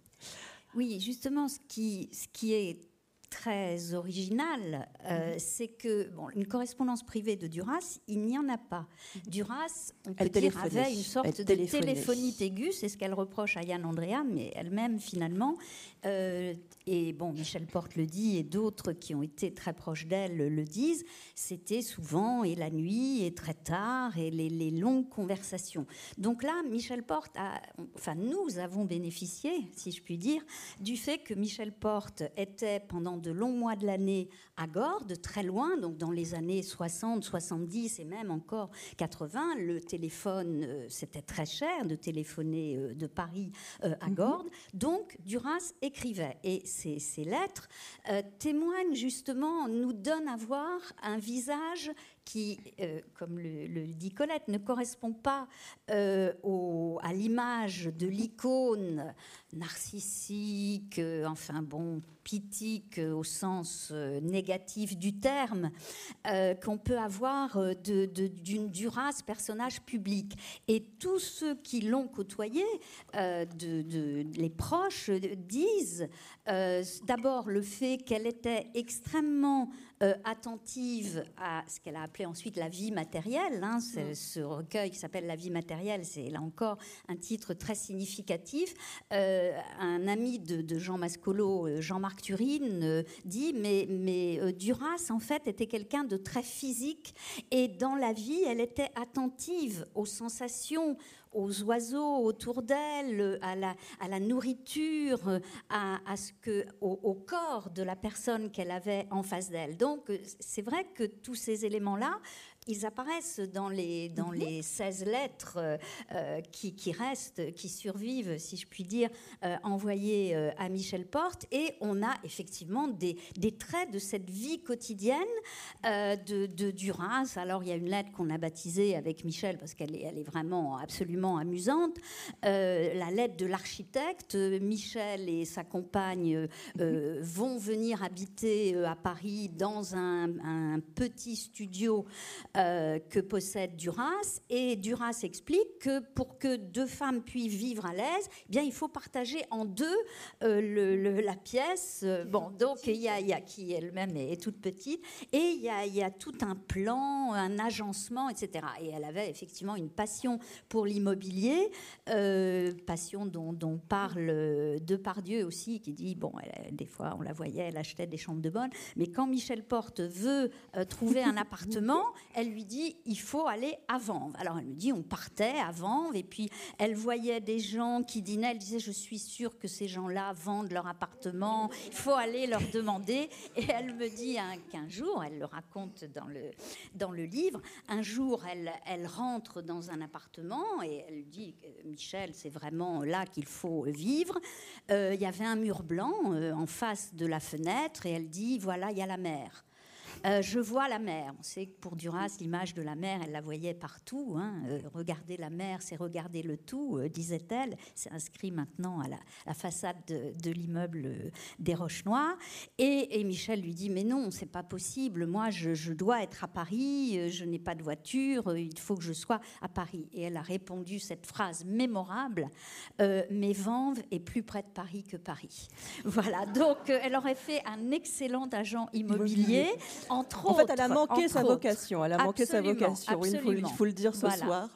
Oui, justement, ce qui, ce qui est très original, euh, mhm. c'est que bon, une correspondance privée de Duras, il n'y en a pas. Mhm. Duras, on peut dire, avait une sorte de téléphonie aiguë, c'est ce qu'elle reproche à Yann Andrea, mais elle-même finalement. Euh, et bon, Michel Porte le dit, et d'autres qui ont été très proches d'elle le disent, c'était souvent et la nuit et très tard et les, les, longues conversations. Donc là, Michel Porte, a, enfin nous avons bénéficié, si je puis dire, du fait que Michel Porte était pendant de longs mois de l'année à Gordes, très loin, donc dans les années 60, 70 et même encore 80. Le téléphone, euh, c'était très cher de téléphoner euh, de Paris euh, à mhm. Gordes. Donc Duras écrivait. Et ces, ces lettres témoignent justement, nous donnent à voir un visage qui, euh, comme le, dit Colette, ne correspond pas euh, à l'image de l'icône narcissique, euh, enfin bon, pitique au sens négatif du terme, qu'on peut avoir d'une de, Duras personnage public. Et tous ceux qui l'ont côtoyé, les proches, disent d'abord le fait qu'elle était extrêmement euh, attentive à ce qu'elle a appelé ensuite la vie matérielle. Hein, mm. Ce recueil qui s'appelle La vie matérielle, c'est là encore un titre très significatif. Euh, un ami de, Jean Mascolo, euh, Jean-Marc Turine, dit mais, mais Duras, en fait, était quelqu'un de très physique et dans la vie, elle était attentive aux sensations, aux oiseaux autour d'elle, à la, à la nourriture, à, ce que, au, corps de la personne qu'elle avait en face d'elle. Donc c'est vrai que tous ces éléments-là, ils apparaissent dans les, dans mhm. les 16 lettres qui, qui, restent, qui survivent, si je puis dire, envoyées à Michel Porte. Et on a effectivement des, des traits de cette vie quotidienne de, de, Duras. Alors, il y a une lettre qu'on a baptisée avec Michel, parce qu'elle est, elle est vraiment absolument amusante, la lettre de l'architecte. Michel et sa compagne mhm. vont venir habiter à Paris dans un, petit studio euh, que possède Duras. Et Duras explique que pour que deux femmes puissent vivre à l'aise, eh bien il faut partager en deux euh, le, la pièce. Bon, donc il y a, y a qui elle-même est, toute petite, et il y, a, il y a tout un plan, un agencement, etc. Et elle avait effectivement une passion pour l'immobilier, euh, passion dont, dont parle Depardieu aussi, qui dit bon, des fois on la voyait, elle achetait des chambres de bonne, mais quand Michel Porte veut euh, trouver un [laughs] appartement, elle lui dit il faut aller à Vanves. Alors elle lui dit on partait à Vanves et puis elle voyait des gens qui dînaient, elle disait je suis sûre que ces gens-là vendent leur appartement, il faut aller leur demander. Et elle me dit qu'un jour, elle le raconte dans le, dans le livre, un jour elle, elle rentre dans un appartement et elle dit Michel c'est vraiment là qu'il faut vivre. Euh, il y avait un mur blanc euh, en face de la fenêtre et elle dit voilà il y a la mer. Euh, je vois la mer. On sait que pour Duras, l'image de la mer, elle la voyait partout. Hein. Euh, regarder la mer, c'est regarder le tout, euh, disait-elle. C'est inscrit maintenant à la, façade de, l'immeuble des Roches Noires. Et, Michel lui dit Mais non, c'est pas possible. Moi, je, dois être à Paris. Je n'ai pas de voiture. Il faut que je sois à Paris. Et elle a répondu cette phrase mémorable Mais Vanves est plus près de Paris que Paris. [laughs] Voilà. Donc, elle aurait fait un excellent agent immobilier en fait, elle a manqué sa vocation. Elle a manqué sa vocation. Il faut, il, faut, le dire ce soir.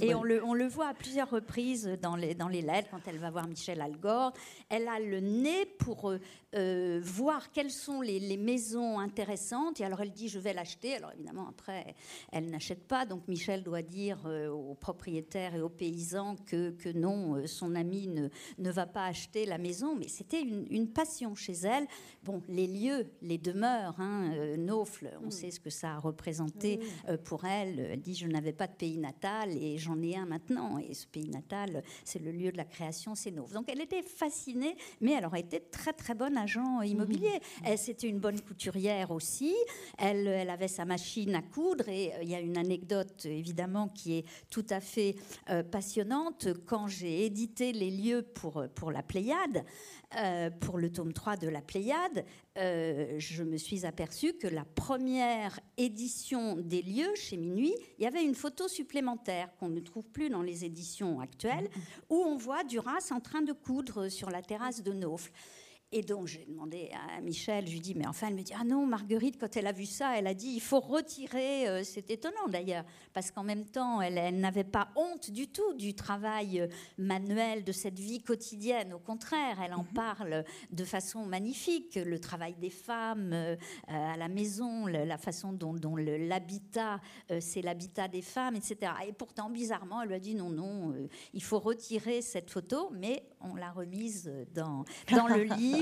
Et on, le, on, le, voit à plusieurs reprises dans les, dans les lettres, quand elle va voir Michel Algor. Elle a le nez pour euh, euh, voir quelles sont les, maisons intéressantes. Et alors elle dit je vais l'acheter. Alors évidemment après elle n'achète pas. Donc Michel doit dire euh, aux propriétaires et aux paysans que, que non, son ami ne, ne va pas acheter la maison. Mais c'était une, une, passion chez elle. Bon, les lieux, les demeures. Hein, Naufle, on mm. sait ce que ça a représenté euh, pour elle. Elle dit Je n'avais pas de pays natal et j'en ai un maintenant. Et ce pays natal, c'est le lieu de la création, c'est Naufle. Donc elle était fascinée, mais elle aurait été très très bonne agent immobilier. Mm. Elle C'était une bonne couturière aussi. Elle, elle avait sa machine à coudre et euh, il y a une anecdote évidemment qui est tout à fait euh, passionnante. Quand j'ai édité les lieux pour, pour la Pléiade, pour le tome 3 de la Pléiade, je me suis aperçue que la première édition des lieux chez Minuit, il y avait une photo supplémentaire qu'on ne trouve plus dans les éditions actuelles, où on voit Duras en train de coudre sur la terrasse de Naufle. Et donc j'ai demandé à Michel, je lui dis, mais enfin, elle me dit, ah non, Marguerite, quand elle a vu ça, elle a dit, il faut retirer, euh, c'est étonnant d'ailleurs, parce qu'en même temps, elle, n'avait pas honte du tout du travail euh, manuel, de cette vie quotidienne. Au contraire, elle en mhm. parle de façon magnifique, le travail des femmes euh, à la maison, la façon dont, dont l'habitat, c'est l'habitat des femmes, etc. Et pourtant, bizarrement, elle lui a dit, non, non, il faut retirer cette photo, mais on l'a remise dans, dans le livre [laughs]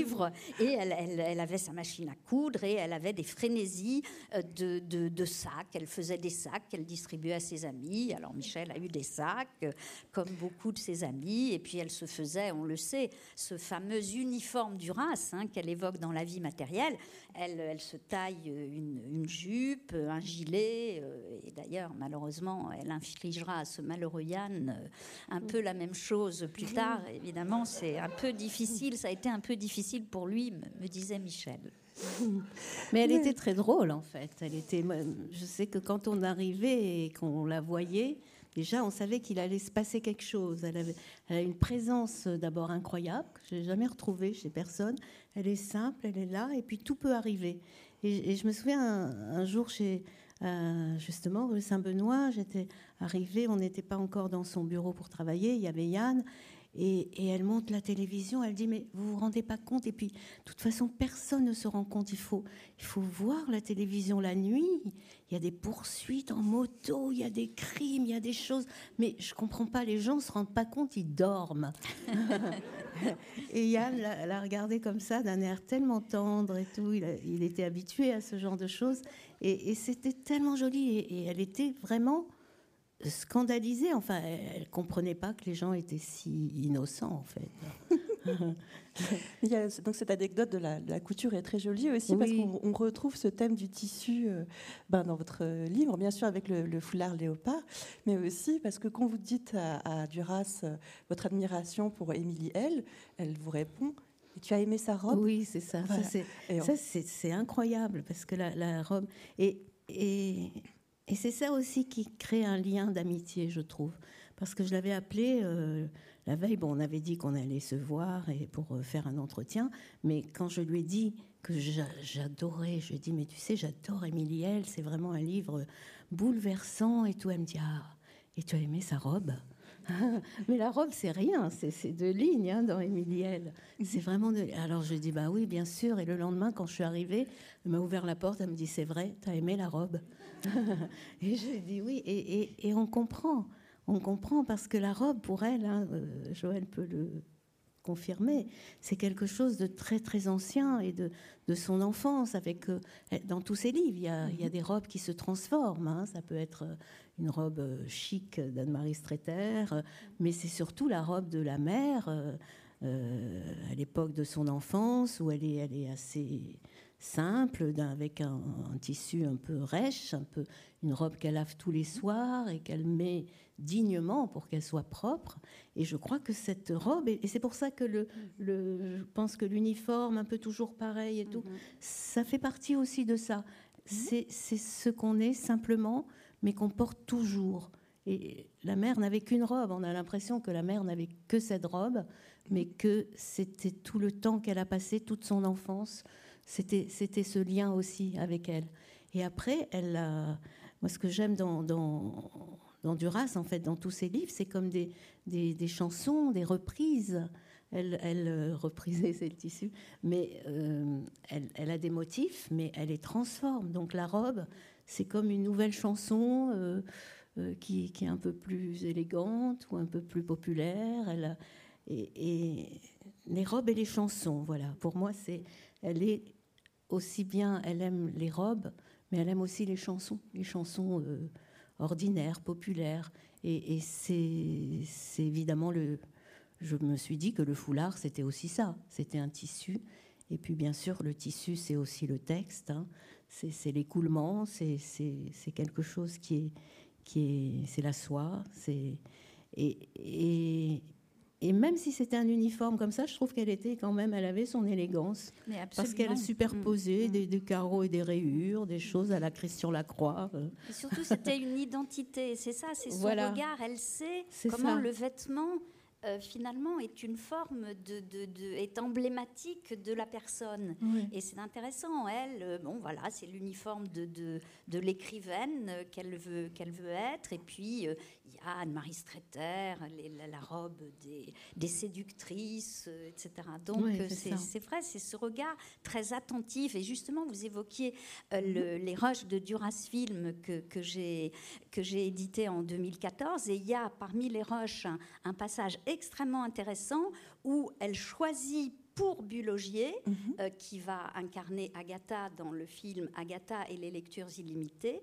et elle, avait sa machine à coudre et elle avait des frénésies euh, de, sacs. Elle faisait des sacs qu'elle distribuait à ses amis. Alors Michel a eu des sacs, euh, comme beaucoup de ses amis, et puis elle se faisait, on le sait, ce fameux uniforme du race hein, qu'elle évoque dans la vie matérielle. Elle, se taille une, jupe, un gilet, euh, et d'ailleurs, malheureusement, elle infligera à ce malheureux Yann un peu la même chose plus tard. Évidemment, c'est un peu difficile, ça a été un peu difficile pour lui, me disait Michel. [laughs] Mais elle était très drôle en fait. Elle était, je sais que quand on arrivait et qu'on la voyait, déjà on savait qu'il allait se passer quelque chose. Elle, avait, a une présence d'abord incroyable que je n'ai jamais retrouvée chez personne. Elle est simple, elle est là et puis tout peut arriver. Et, je me souviens un, jour chez euh, justement rue Saint-Benoît, j'étais arrivée, on n'était pas encore dans son bureau pour travailler, il y avait Yann Et, elle monte la télévision, elle dit mais vous vous rendez pas compte Et puis de toute façon personne ne se rend compte. Il faut, il faut voir la télévision la nuit. Il y a des poursuites en moto, il y a des crimes, il y a des choses. Mais je comprends pas. Les gens se rendent pas compte, ils dorment. [laughs] et Yann l'a regardé comme ça d'un air tellement tendre et tout. Il, était habitué à ce genre de choses et, c'était tellement joli et elle était vraiment scandalisée. Enfin, elle, ne comprenait pas que les gens étaient si innocents, en fait. [laughs] Il y a, donc cette anecdote de la, couture est très jolie aussi parce qu'on retrouve ce thème du tissu euh, ben, dans votre livre, bien sûr avec le, foulard léopard, mais aussi parce que quand vous dites à, Duras euh, votre admiration pour Émilie L, elle vous répond tu as aimé sa robe? Oui, c'est ça. Ça, c'est incroyable parce que la, la robe. Et, et et c'est ça aussi qui crée un lien d'amitié, je trouve. Parce que je l'avais appelé euh, la veille, bon, on avait dit qu'on allait se voir et pour euh, faire un entretien, mais quand je lui ai dit que j'adorais, je lui ai dit, mais tu sais, j'adore Émilie c'est vraiment un livre bouleversant et tout. Elle me dit, ah, et tu as aimé sa robe? [laughs] mais la robe, c'est rien, c'est deux lignes hein, dans Émilie C'est vraiment. De... Alors je dis bah oui, bien sûr. Et le lendemain, quand je suis arrivée, elle m'a ouvert la porte, elle me dit c'est vrai, t'as aimé la robe [laughs] Et je dis oui. Et, et, on comprend, on comprend parce que la robe, pour elle, hein, euh, Joël peut le confirmer, c'est quelque chose de très très ancien et de, de son enfance. Avec euh, dans tous ses livres, il y, a, il y a, des robes qui se transforment. Hein. Ça peut être une robe euh, chic d'Anne-Marie Streeter, euh, mais c'est surtout la robe de la mère euh, à l'époque de son enfance, où elle est, elle est assez simple, avec un, tissu un peu rêche, un peu une robe qu'elle lave tous les soirs et qu'elle met dignement pour qu'elle soit propre. Et je crois que cette robe, et c'est pour ça que le, le je pense que l'uniforme, un peu toujours pareil et tout, ça fait partie aussi de ça. C'est ce qu'on est simplement mais qu'on porte toujours. Et la mère n'avait qu'une robe. On a l'impression que la mère n'avait que cette robe, mais que c'était tout le temps qu'elle a passé, toute son enfance. C'était, ce lien aussi avec elle. Et après, elle a... moi, ce que j'aime dans, dans, dans, Duras, en fait, dans tous ses livres, c'est comme des, des, chansons, des reprises. Elle, elle [laughs] reprisait, c'est le tissu, mais euh, elle, elle, a des motifs, mais elle les transforme. Donc la robe, c'est comme une nouvelle chanson euh, euh, qui, est un peu plus élégante ou un peu plus populaire. Elle et, les robes et les chansons, voilà. Pour moi, c'est, elle est aussi bien, elle aime les robes, mais elle aime aussi les chansons, les chansons euh, ordinaires, populaires. Et, c'est, évidemment le. Je me suis dit que le foulard, c'était aussi ça. C'était un tissu. Et puis, bien sûr, le tissu, c'est aussi le texte. Hein c'est l'écoulement, c'est quelque chose qui est, qui est, c'est la soie, c'est et, et, même si c'était un uniforme comme ça, je trouve qu'elle était quand même, elle avait son élégance parce qu'elle superposait mm. des, des, carreaux et des rayures, des choses à la Christian Lacroix. Euh. Et surtout, c'était une identité, c'est ça, c'est son regard. Elle sait comment le vêtement euh, finalement est une forme de, est emblématique de la personne. Et c'est intéressant. Elle, euh, bon voilà, c'est l'uniforme de, de, l'écrivaine qu'elle veut qu'elle veut être. Et puis euh, il y a Anne-Marie Streeter, la, robe des, des séductrices, etc. Donc c'est vrai, c'est ce regard très attentif. Et justement, vous évoquiez le, les roches de Duras Film que, que j'ai que j'ai édité en 2014. Et il y a parmi les un, un passage extrêmement intéressant où elle choisit pour Bulogier, mhm. euh, qui va incarner Agatha dans le film Agatha et les lectures illimitées.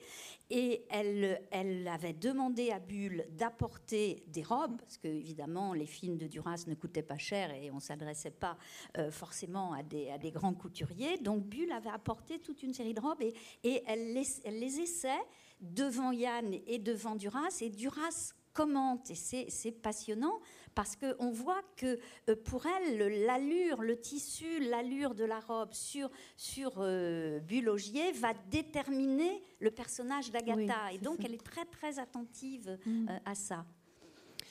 Et elle, elle avait demandé à Bulle d'apporter des robes, parce que évidemment les films de Duras ne coûtaient pas cher et on ne s'adressait pas euh, forcément à des, à des, grands couturiers. Donc Bulle avait apporté toute une série de robes et, et elle, les, elle les essaie devant Yann et devant Duras. Et Duras commente, et c'est passionnant, parce qu'on voit que euh, pour elle, l'allure, le tissu, l'allure de la robe sur, sur euh, Bulogier va déterminer le personnage d'Agatha. et donc, elle est très, très attentive mm. euh, à ça.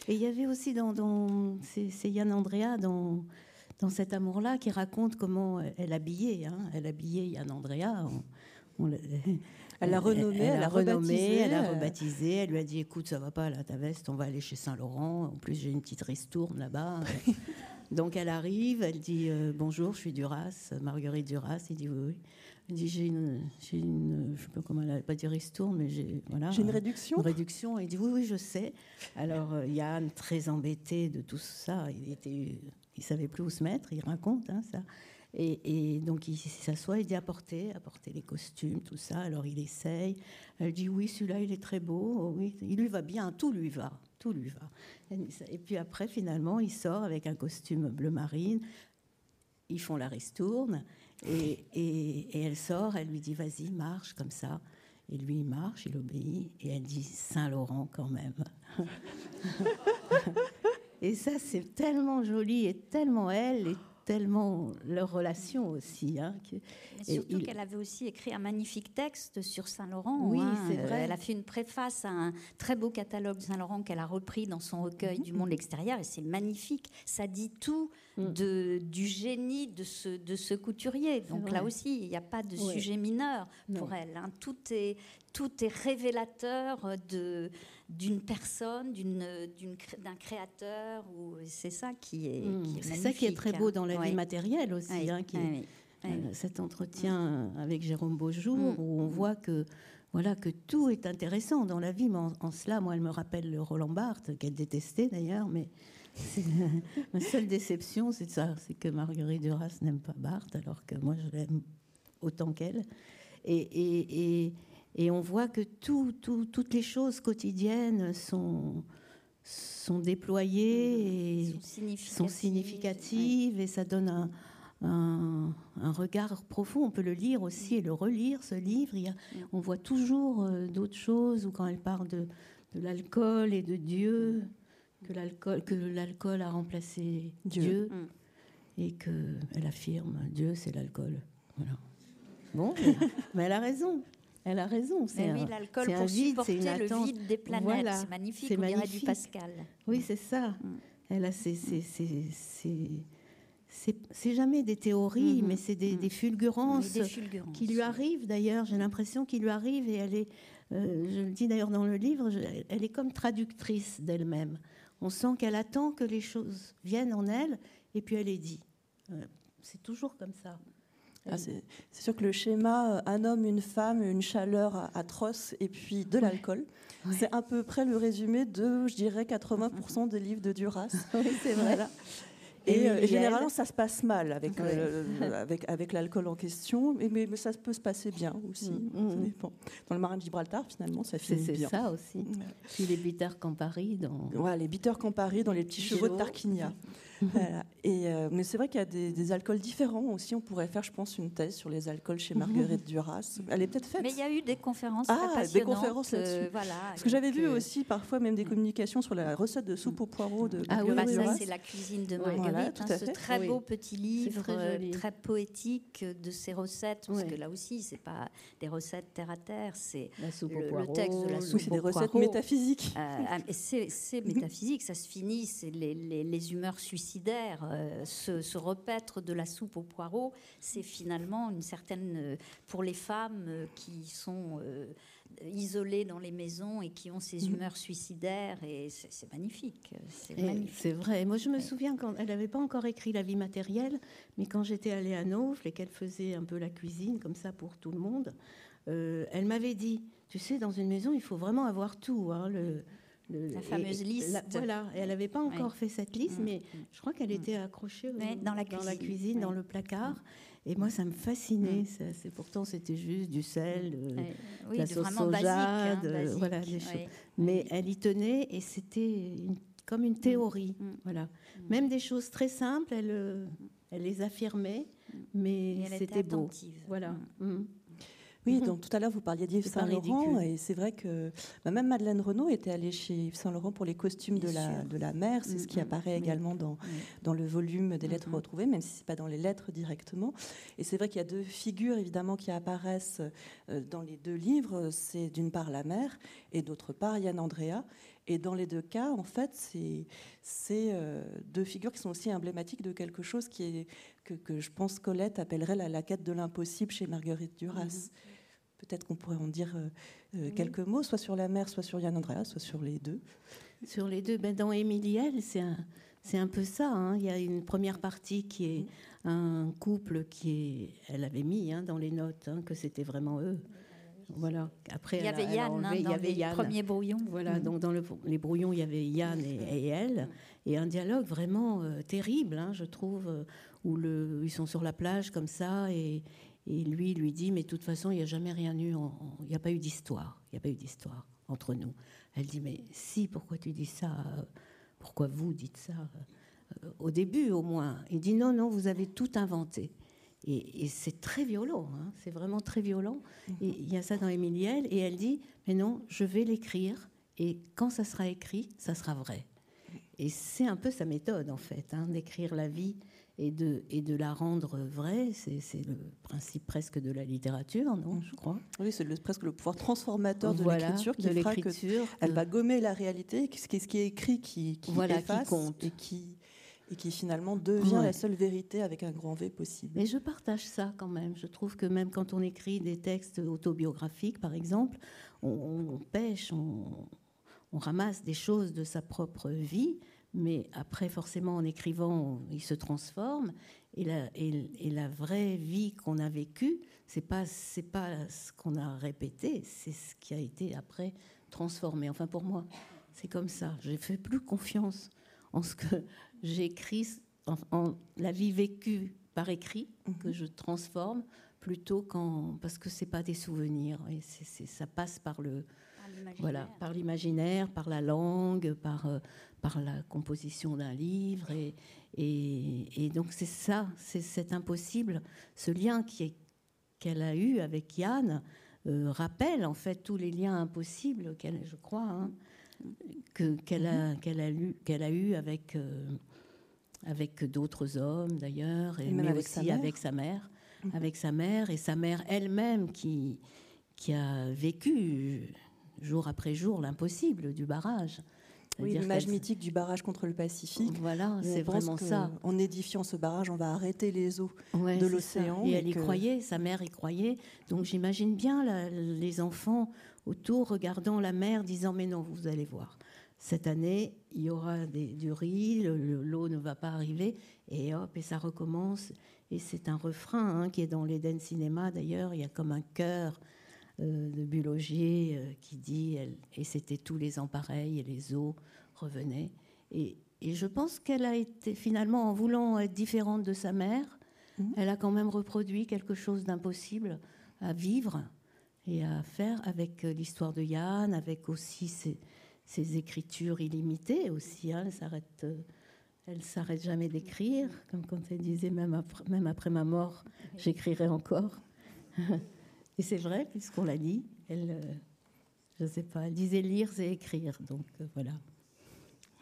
Et il y avait aussi dans. dans c'est Yann Andrea dans, dans cet amour-là qui raconte comment elle habillait. Hein, elle habillait Yann Andrea. [laughs] Elle l'a renommée, elle, a renommé, elle a rebaptisé. Elle lui a dit écoute, ça va pas là, ta veste, on va aller chez Saint-Laurent. En plus, j'ai une petite ristourne là-bas. [laughs] Donc elle arrive, elle dit bonjour, je suis Duras, Marguerite Duras. Il dit oui, oui. Elle dit j'ai une, j'ai une, je sais pas comment elle a pas dit ristourne, mais j'ai voilà. J'ai une réduction. Une réduction. Il dit oui, oui, je sais. Alors Yann, très embêté de tout ça, il était, il savait plus où se mettre. Il raconte hein, ça. Et, donc il s'assoit, il dit apportez, apportez les costumes, tout ça. Alors il essaye. Elle dit oui, celui-là il est très beau, oh oui, il lui va bien, tout lui va, tout lui va. Et puis après finalement il sort avec un costume bleu marine. Ils font la ristourne et, elle sort, elle lui dit vas-y marche comme ça. Et lui il marche, il obéit et elle dit Saint Laurent quand même. [laughs] et ça c'est tellement joli et tellement elle tellement leur relation aussi. Hein, surtout qu'elle avait aussi écrit un magnifique texte sur Saint-Laurent. Oui, hein. c'est vrai. Elle a fait une préface à un très beau catalogue Saint-Laurent qu'elle a repris dans son recueil du monde extérieur et c'est magnifique. Ça dit tout mm. de, du génie de ce, de ce couturier. Donc là aussi, il n'y a pas de sujet mineur pour elle. Hein. Tout, est, tout est révélateur de d'une personne, d'un créateur. C'est ça qui est, mmh. C'est ça qui est très beau dans la vie matérielle aussi. Hein, qui euh, cet entretien avec Jérôme Beaujour, mmh. où on voit que voilà que tout est intéressant dans la vie. Mais en, cela, moi, elle me rappelle le Roland Barthes, qu'elle détestait d'ailleurs, mais [laughs] [laughs] ma seule déception, c'est ça, c'est que Marguerite Duras n'aime pas Barthes, alors que moi, je l'aime autant qu'elle. et, et et on voit que tout, toutes les choses quotidiennes sont, sont déployées et sont significatives, et ça donne un, un, regard profond. On peut le lire aussi et le relire, ce livre. on voit toujours euh, d'autres choses, ou quand elle parle de, de l'alcool et de Dieu, que l'alcool, que l'alcool a remplacé Dieu, mm. et qu'elle affirme Dieu, c'est l'alcool. Voilà. Bon, [laughs] mais elle a raison. Elle a raison. C'est oui, l'alcool pour supporter le vide des planètes. c'est magnifique, on dirait du Pascal. Oui, c'est ça. Mm. Elle a c'est jamais des théories, mm-hmm. mais c'est des, mm. fulgurances, qui lui arrivent d'ailleurs. J'ai l'impression qu'il lui arrive et elle est, euh, je le dis d'ailleurs dans le livre, elle est comme traductrice d'elle-même. On sent qu'elle attend que les choses viennent en elle et puis elle les dit. Euh, c'est toujours comme ça. Ah, c'est sûr que le schéma euh, un homme, une femme, une chaleur atroce et puis de l'alcool, c'est à peu près le résumé de, je dirais, 80% des livres de Duras. [laughs] oui, c'est vrai. Et, euh, généralement, ça se passe mal avec, euh, avec, avec l'alcool en question, mais, mais, ça peut se passer bien aussi. Mm, mm. Dans le marin de Gibraltar, finalement, ça finit bien. C'est ça aussi. Puis les Bitter Campari. Dans... Ouais, les Bitter Campari dans les petits chevaux de Tarquinia. [laughs] Et, euh, mais c'est vrai qu'il y a des, alcools différents aussi. On pourrait faire, je pense, une thèse sur les alcools chez Marguerite [laughs] Duras. Elle est peut-être faite. Mais il y a eu des conférences ah, des conférences euh, voilà. Parce que j'avais vu euh, aussi parfois même des communications sur la recette de soupe au poireau de Ah oui, bah, ça c'est la cuisine de Marguerite. Hein, ce très beau petit livre, très, poétique de ses recettes. Parce que là aussi, c'est pas des recettes terre à terre, c'est le, texte de la soupe oui, c'est des recettes métaphysiques. Ah, c'est [laughs] métaphysique, ça se finit, c'est les, les humeurs suicidaires euh, ce, repaître de la soupe aux poireaux, c'est finalement une certaine. Euh, pour les femmes euh, qui sont isolées dans les maisons et qui ont ces mm. humeurs suicidaires, et c'est magnifique. C'est vrai. Moi, je me souviens quand elle n'avait pas encore écrit La vie matérielle, mais quand j'étais allée à Naufle et qu'elle faisait un peu la cuisine comme ça pour tout le monde, elle m'avait dit. Tu sais, dans une maison, il faut vraiment avoir tout. Hein, le, la fameuse liste. voilà, et elle n'avait pas encore fait cette liste, mm. mais je crois qu'elle mm. était accrochée dans, la cuisine, dans, la cuisine dans le placard. Et moi, ça me fascinait. Mm. C'est pourtant, c'était juste du sel, de, la sauce soja, hein, voilà, des choses. Mais elle y tenait, et c'était comme une théorie. Voilà, même des choses très simples, elle, euh, elle les affirmait, mais c'était beau. Voilà. Oui, mhm. donc tout à l'heure, vous parliez d'Yves Saint-Laurent, et c'est vrai que bah, même Madeleine Renaud était allée chez Yves Saint-Laurent pour les costumes de la, de la mère. C'est ce qui mhm. apparaît également dans, dans le volume des lettres mhm. retrouvées, même si ce n'est pas dans les lettres directement. Et c'est vrai qu'il y a deux figures, évidemment, qui apparaissent euh, dans les deux livres. C'est d'une part la mère, et d'autre part Yann Andrea. Et dans les deux cas, en fait, c'est euh, deux figures qui sont aussi emblématiques de quelque chose qui est, que, que je pense Colette appellerait la, la quête de l'impossible chez Marguerite Duras Peut-être qu'on pourrait en dire quelques mots, soit sur la mère, soit sur Yann Andrea, soit sur les deux. Sur les deux, ben dans Émiliel, c'est un, c'est un peu ça. Hein. Il y a une première partie qui est un couple qui est. Elle avait mis hein, dans les notes hein, que c'était vraiment eux. Voilà. Après, il y avait Yann dans il y avait les premiers brouillons. Voilà. Mm. Donc dans les brouillons, il y avait Yann et, elle, et un dialogue vraiment euh, terrible, je trouve, euh, où le, ils sont sur la plage comme ça et, et lui lui dit mais de toute façon il n'y a jamais rien eu, il n'y a pas eu d'histoire, il n'y a pas eu d'histoire entre nous. Elle dit mais si, pourquoi tu dis ça pourquoi vous dites ça euh, Au début, au moins? Il dit non, non, vous avez tout inventé. Et, c'est très violent, hein, c'est vraiment très violent. Mhm. Et il y a ça dans Émiliel, et elle dit mais non, je vais l'écrire, et quand ça sera écrit, ça sera vrai. Et c'est un peu sa méthode, en fait, hein, d'écrire la vie et de, et de la rendre vraie. C'est le principe presque de la littérature, non, je crois. Oui, c'est presque le pouvoir transformateur de l'écriture qui fera que elle va gommer la réalité, ce qui, ce qui est écrit qui, qui voilà, qui compte. et qui et qui finalement devient la seule vérité avec un grand V possible. Mais je partage ça quand même. Je trouve que même quand on écrit des textes autobiographiques, par exemple, on, pêche, on, on, ramasse des choses de sa propre vie, mais après, forcément, en écrivant, il se transforme. Et la, et, la vraie vie qu'on a vécue, c'est pas c'est pas ce qu'on a répété, c'est ce qui a été après transformé. Enfin, pour moi, c'est comme ça. J'ai fait plus confiance en ce que j'écris, en, la vie vécue par écrit, mhm. que je transforme, plutôt qu'en parce que c'est pas des souvenirs. Et ça passe par le voilà, par l'imaginaire, par la langue, par, euh, par la composition d'un livre. Et, et, donc c'est ça, c'est cet impossible, ce lien qu'elle a eu avec Yann euh, rappelle en fait tous les liens impossibles qu'elle, je crois, hein, que, qu'elle a, mhm. qu'elle a, qu'elle a eu avec, euh, avec d'autres hommes d'ailleurs, et, mais aussi avec sa mère, mhm. avec sa mère et sa mère elle-même qui, qui a vécu jour après jour l'impossible du barrage. Oui, l'image mythique du barrage contre le Pacifique. Voilà, c'est vraiment ça. En édifiant ce barrage, on va arrêter les eaux de l'océan. Et, elle y croyait, sa mère y croyait. Donc j'imagine bien les enfants autour regardant la mer, disant Mais non, vous allez voir. Cette année, il y aura des, du riz, l'eau ne va pas arriver, et hop, et ça recommence. Et c'est un refrain hein, qui est dans l'Eden Cinéma d'ailleurs. Il y a comme un chœur de Bulogier euh, qui dit et c'était tous les ans pareils et les eaux revenaient. Et, je pense qu'elle a été finalement, en voulant être différente de sa mère, mhm. elle a quand même reproduit quelque chose d'impossible à vivre et à faire avec euh, l'histoire de Yann, avec aussi ses, écritures illimitées aussi. Hein. elle s'arrête. Elle s'arrête jamais d'écrire, comme quand elle disait même après, même après ma mort, j'écrirai encore. [laughs] Et c'est vrai, puisqu'on l'a dit, elle, euh, je sais pas, elle disait lire, c'est écrire. Donc euh, voilà.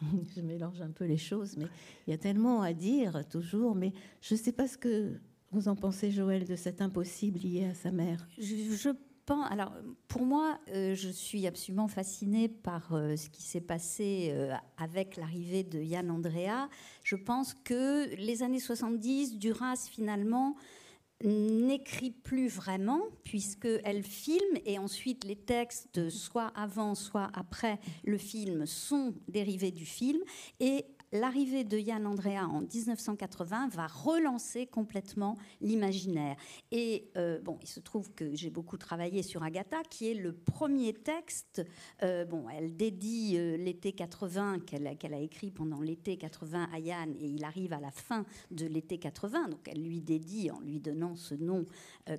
[laughs] je mélange un peu les choses, mais il y a tellement à dire toujours. Mais je ne sais pas ce que vous en pensez, Joël, de cet impossible lié à sa mère. Je, pense. Alors, pour moi, euh, je suis absolument fascinée par ce qui s'est passé avec l'arrivée de Yann Andrea. Je pense que les années 70, Duras, finalement, n'écrit plus vraiment puisqu'elle filme et ensuite les textes soit avant soit après le film sont dérivés du film et l'arrivée de Yann Andrea en 1980 va relancer complètement l'imaginaire. Et euh, bon, il se trouve que j'ai beaucoup travaillé sur Agatha, qui est le premier texte. Euh, bon, elle dédie euh, l'été 80 qu'elle a écrit pendant l'été 80 à Yann, et il arrive à la fin de l'été 80, donc elle lui dédie en lui donnant ce nom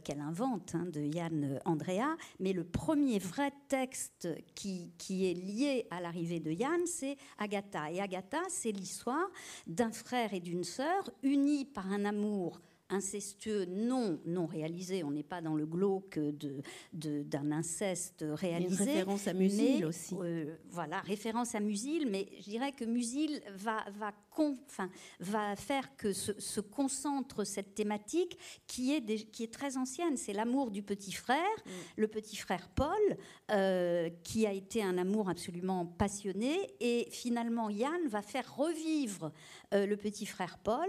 qu'elle invente hein, de Yann Andrea. Mais le premier vrai texte qui, qui est lié à l'arrivée de Yann, c'est Agatha. Et Agatha, c'est l'histoire d'un frère et d'une sœur unis par un amour incestueux non, non réalisé. On n'est pas dans le glauque d'un de, d'un inceste réalisé. Une référence à Musil aussi. Euh, voilà, référence à Musil, mais je dirais que Musil va, va, enfin, va faire que se, concentre cette thématique qui est, qui est très ancienne. C'est l'amour du petit frère, mm. le petit frère Paul, euh, qui a été un amour absolument passionné. Et finalement, Yann va faire revivre euh, le petit frère Paul,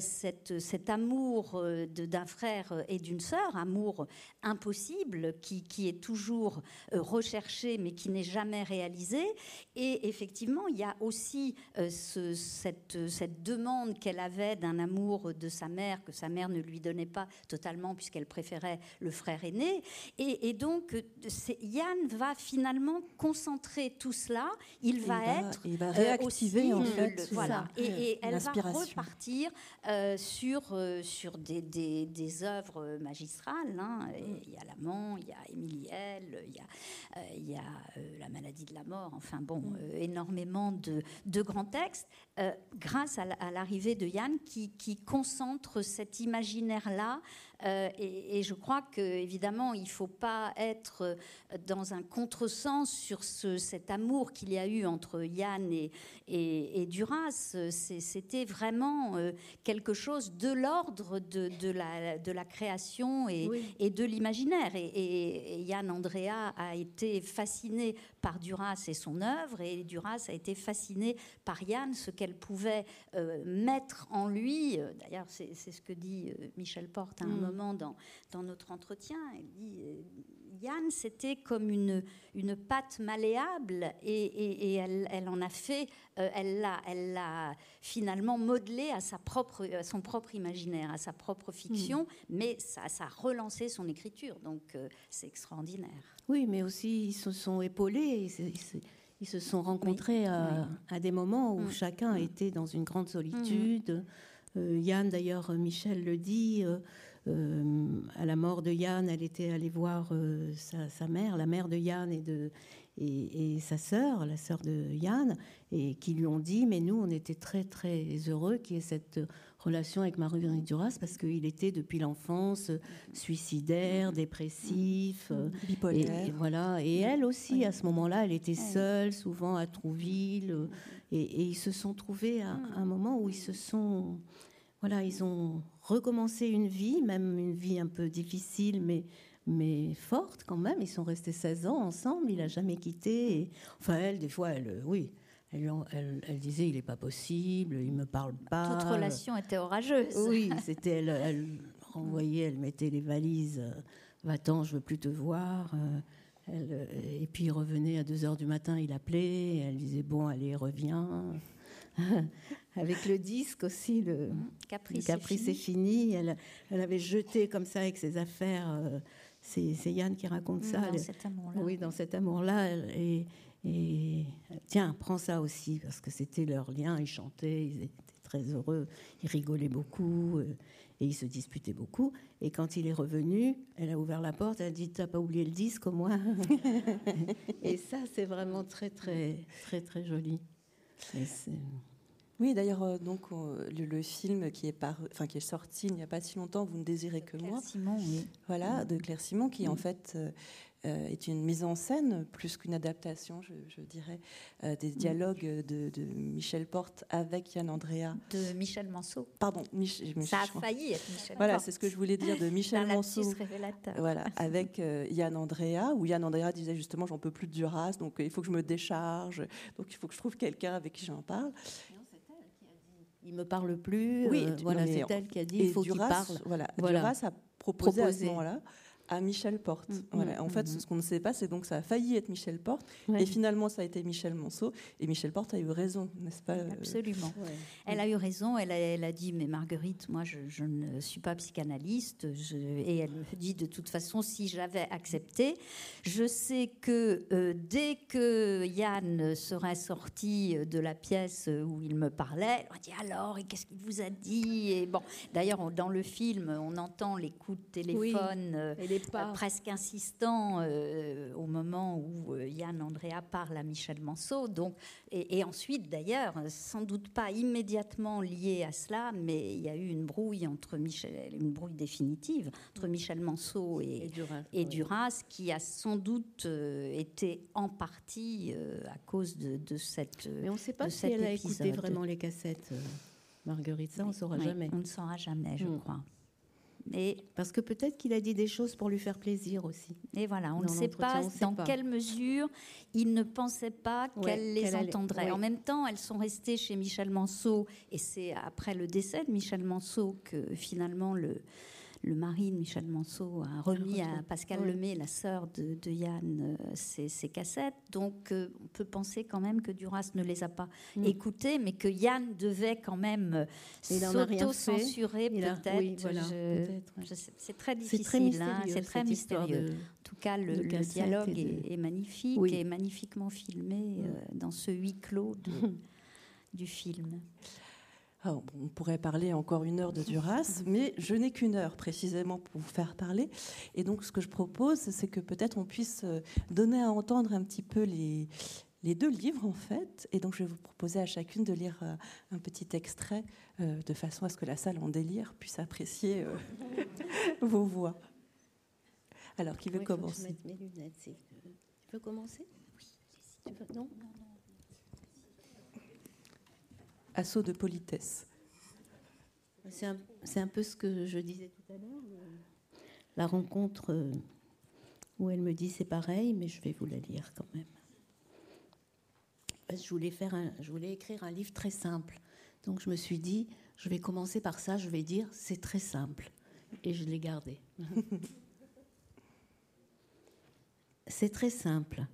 cet amour amour d'un frère et d'une sœur, amour impossible qui, qui est toujours recherché mais qui n'est jamais réalisé. Et effectivement, il y a aussi ce, cette, cette demande qu'elle avait d'un amour de sa mère que sa mère ne lui donnait pas totalement puisqu'elle préférait le frère aîné. Et, donc, Yann va finalement concentrer tout cela. Il va, être. Il va réactiver, en fait. Voilà. Et, elle va repartir euh, sur, euh, sur des, des, des, œuvres magistrales. Hein. Mm. Il y a L'Amant, il y a Émiliel, il y a, euh, il y a La maladie de la mort. Enfin, bon, mm. énormément de, de, grands textes. Grâce à l'arrivée de Yann qui, qui concentre cet imaginaire-là euh, et, je crois qu'évidemment, il ne faut pas être euh, dans un contresens sur ce, cet amour qu'il y a eu entre Yann et, et, Duras. C'était vraiment euh, quelque chose de l'ordre de, de, la, de, la, création et, et de l'imaginaire. Et, Yann Andrea a été fasciné par Duras et son œuvre, et Duras a été fasciné par Yann, ce qu'elle pouvait mettre en lui. D'ailleurs, c'est ce que dit Michel Porte à un mm. Dans, dans notre entretien. Elle dit euh, Yann, c'était comme une, une pâte malléable et, et, elle, elle, en a fait, euh, elle l'a elle l'a finalement modelé à, sa propre, à son propre imaginaire, à sa propre fiction, hmm. mais ça, ça, a relancé son écriture, donc euh, c'est extraordinaire. Oui, mais aussi ils se sont épaulés. Ils, se sont rencontrés à, à, des moments où hmm. chacun hmm. était dans une grande solitude. Yann, d'ailleurs, Michel le dit, euh, à la mort de Yann, elle était allée voir euh, sa, mère, la mère de Yann et, de, et, sa sœur, la sœur de Yann, et qui lui ont dit, mais nous, on était très très heureux qu'il y ait cette relation avec Marguerite Duras parce qu'il était depuis l'enfance suicidaire, dépressif, euh, bipolaire. Et, voilà. Et elle aussi, à ce moment-là, elle était seule, souvent à Trouville, et, ils se sont trouvés à, à un moment où ils se sont voilà, ils ont recommencé une vie, même une vie un peu difficile, mais, mais forte quand même. Ils sont restés 16 ans ensemble, il n'a jamais quitté. enfin, elle, des fois, elle, oui, elle, elle, disait il n'est pas possible, il me parle pas. Toute relation était orageuse. Oui, c'était elle, elle renvoyait, elle mettait les valises. Euh, va-t'en, je veux plus te voir. Euh, elle, et puis il revenait à 2 heures du matin, il appelait. Elle disait bon, allez, reviens. [laughs] avec le disque aussi, le Caprice, Caprice est fini. Elle, elle, avait jeté comme ça avec ses affaires. Euh, c'est Yann qui raconte ça. Dans cet amour-là. Oui, dans cet amour-là. Et, et, tiens, prends ça aussi, parce que c'était leur lien. Ils chantaient, ils étaient très heureux, ils rigolaient beaucoup. Euh, et ils se disputaient beaucoup. Et quand il est revenu, elle a ouvert la porte, elle a dit T'as pas oublié le disque au moins? [laughs] Et ça, c'est vraiment très, très, très, très joli. Oui, d'ailleurs, euh, donc le, film qui est, par, enfin, qui est sorti il n'y a pas si longtemps, Vous ne désirez que moi. Simon, oui. Voilà, de Claire Simon, qui en fait euh, euh, est une mise en scène plus qu'une adaptation, je, dirais, des dialogues de, Michel Porte avec Yann Andrea. De Michel Manceau. Pardon, ça a failli être Michel Voilà, c'est ce que je voulais dire de Michel Manceau. révélateur. Voilà, [laughs] avec Yann Andrea, où Yann Andrea disait justement J'en peux plus de Duras, donc il faut que je me décharge, donc il faut que je trouve quelqu'un avec qui j'en parle il me parle plus. Oui, euh, voilà, c'est elle qui a dit il faut qu'il parle. Voilà, voilà. Duras a proposé, à ce moment-là à Michel Porte. Mm, voilà. Mm, en fait, mm, ce qu'on ne sait pas, c'est donc ça a failli être Michel Porte, et finalement ça a été Michel Monceau. Et Michel Porte a eu raison, n'est-ce pas euh, Absolument. Elle a eu raison. Elle a, elle a, dit, mais Marguerite, moi, je, ne suis pas psychanalyste. Et elle me dit, de toute façon, si j'avais accepté, je sais que euh, dès que Yann serait sorti de la pièce où il me parlait, elle a dit alors, et qu'est-ce qu'il vous a dit Et bon, d'ailleurs, dans le film, on entend les coups de téléphone. Euh, euh, presque insistant euh, au moment où euh, Yann Andrea parle à Michel Manceau. Donc, et, ensuite, d'ailleurs, sans doute pas immédiatement lié à cela, mais il y a eu une brouille entre Michel, une brouille définitive entre Michel Manceau et, et Duras, qui a sans doute été en partie à cause de, cette. Mais on ne sait pas si elle a écouté vraiment les cassettes. Marguerite, ça, on ne saura jamais. On ne saura jamais, je mm. crois. Et parce que peut-être qu'il a dit des choses pour lui faire plaisir aussi. Et voilà, on ne sait pas dans quelle mesure il ne pensait pas qu'elle les entendrait. En même temps, elles sont restées chez Michel Manceau, et c'est après le décès de Michel Manceau que finalement le, le mari de Michel Manceau a remis à Pascal Lemay, la sœur de, Yann, euh, ses, cassettes. Donc euh, on peut penser quand même que Duras ne les a pas mm. écoutées, mais que Yann devait quand même euh, s'auto-censurer peut-être. c'est très difficile, c'est très mystérieux. En tout cas, le, dialogue est, magnifique et magnifiquement filmé mm. dans ce huis clos [laughs] du film. On pourrait parler encore une heure de Duras, [laughs] mais je n'ai qu'une heure précisément pour vous faire parler. Et donc, ce que je propose, c'est que peut-être on puisse euh, donner à entendre un petit peu les, les deux livres, en fait. Et donc, je vais vous proposer à chacune de lire euh, un petit extrait, euh, de façon à ce que la salle en délire puisse apprécier [laughs] vos voix. Alors, qui veut commencer? je mes lunettes. Tu veux commencer? Oui, tu veux... Non, non, non? Assaut de politesse. C'est un, peu ce que je disais tout à l'heure. La rencontre euh, où elle me dit c'est pareil, mais je vais vous la lire quand même. Je voulais, faire je voulais écrire un livre très simple. Donc je me suis dit, je vais commencer par ça, je vais dire c'est très simple. Et je l'ai gardé. [laughs] c'est très simple.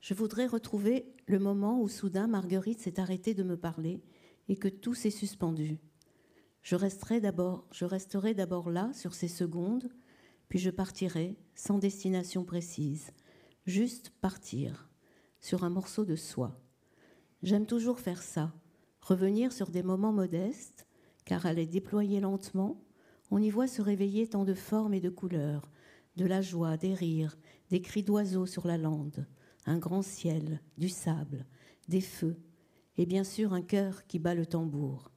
Je voudrais retrouver le moment où soudain Marguerite s'est arrêtée de me parler et que tout s'est suspendu. Je resterai d'abord, je resterai d'abord là sur ces secondes, puis je partirai sans destination précise, juste partir sur un morceau de soie. J'aime toujours faire ça, revenir sur des moments modestes, car à les déployer lentement, on y voit se réveiller tant de formes et de couleurs, de la joie, des rires, des cris d'oiseaux sur la lande, un grand ciel, du sable, des feux, et bien sûr un cœur qui bat le tambour.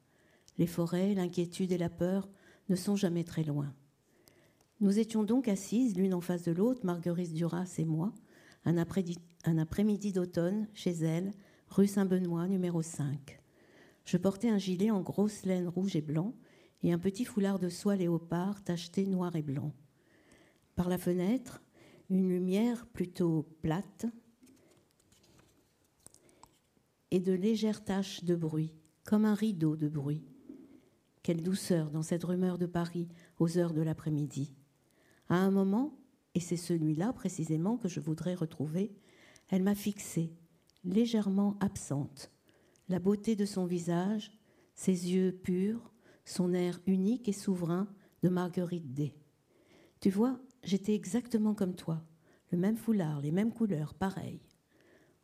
Les forêts, l'inquiétude et la peur ne sont jamais très loin. Nous étions donc assises l'une en face de l'autre, Marguerite Duras et moi, un après-midi d'automne chez elle, rue Saint-Benoît, numéro 5. Je portais un gilet en grosse laine rouge et blanc et un petit foulard de soie léopard tacheté noir et blanc. Par la fenêtre, une lumière plutôt plate et de légères taches de bruit, comme un rideau de bruit. Quelle douceur dans cette rumeur de Paris aux heures de l'après-midi. À un moment, et c'est celui-là précisément que je voudrais retrouver, elle m'a fixée, légèrement absente. La beauté de son visage, ses yeux purs, son air unique et souverain de Marguerite D. Tu vois, j'étais exactement comme toi, le même foulard, les mêmes couleurs, pareil.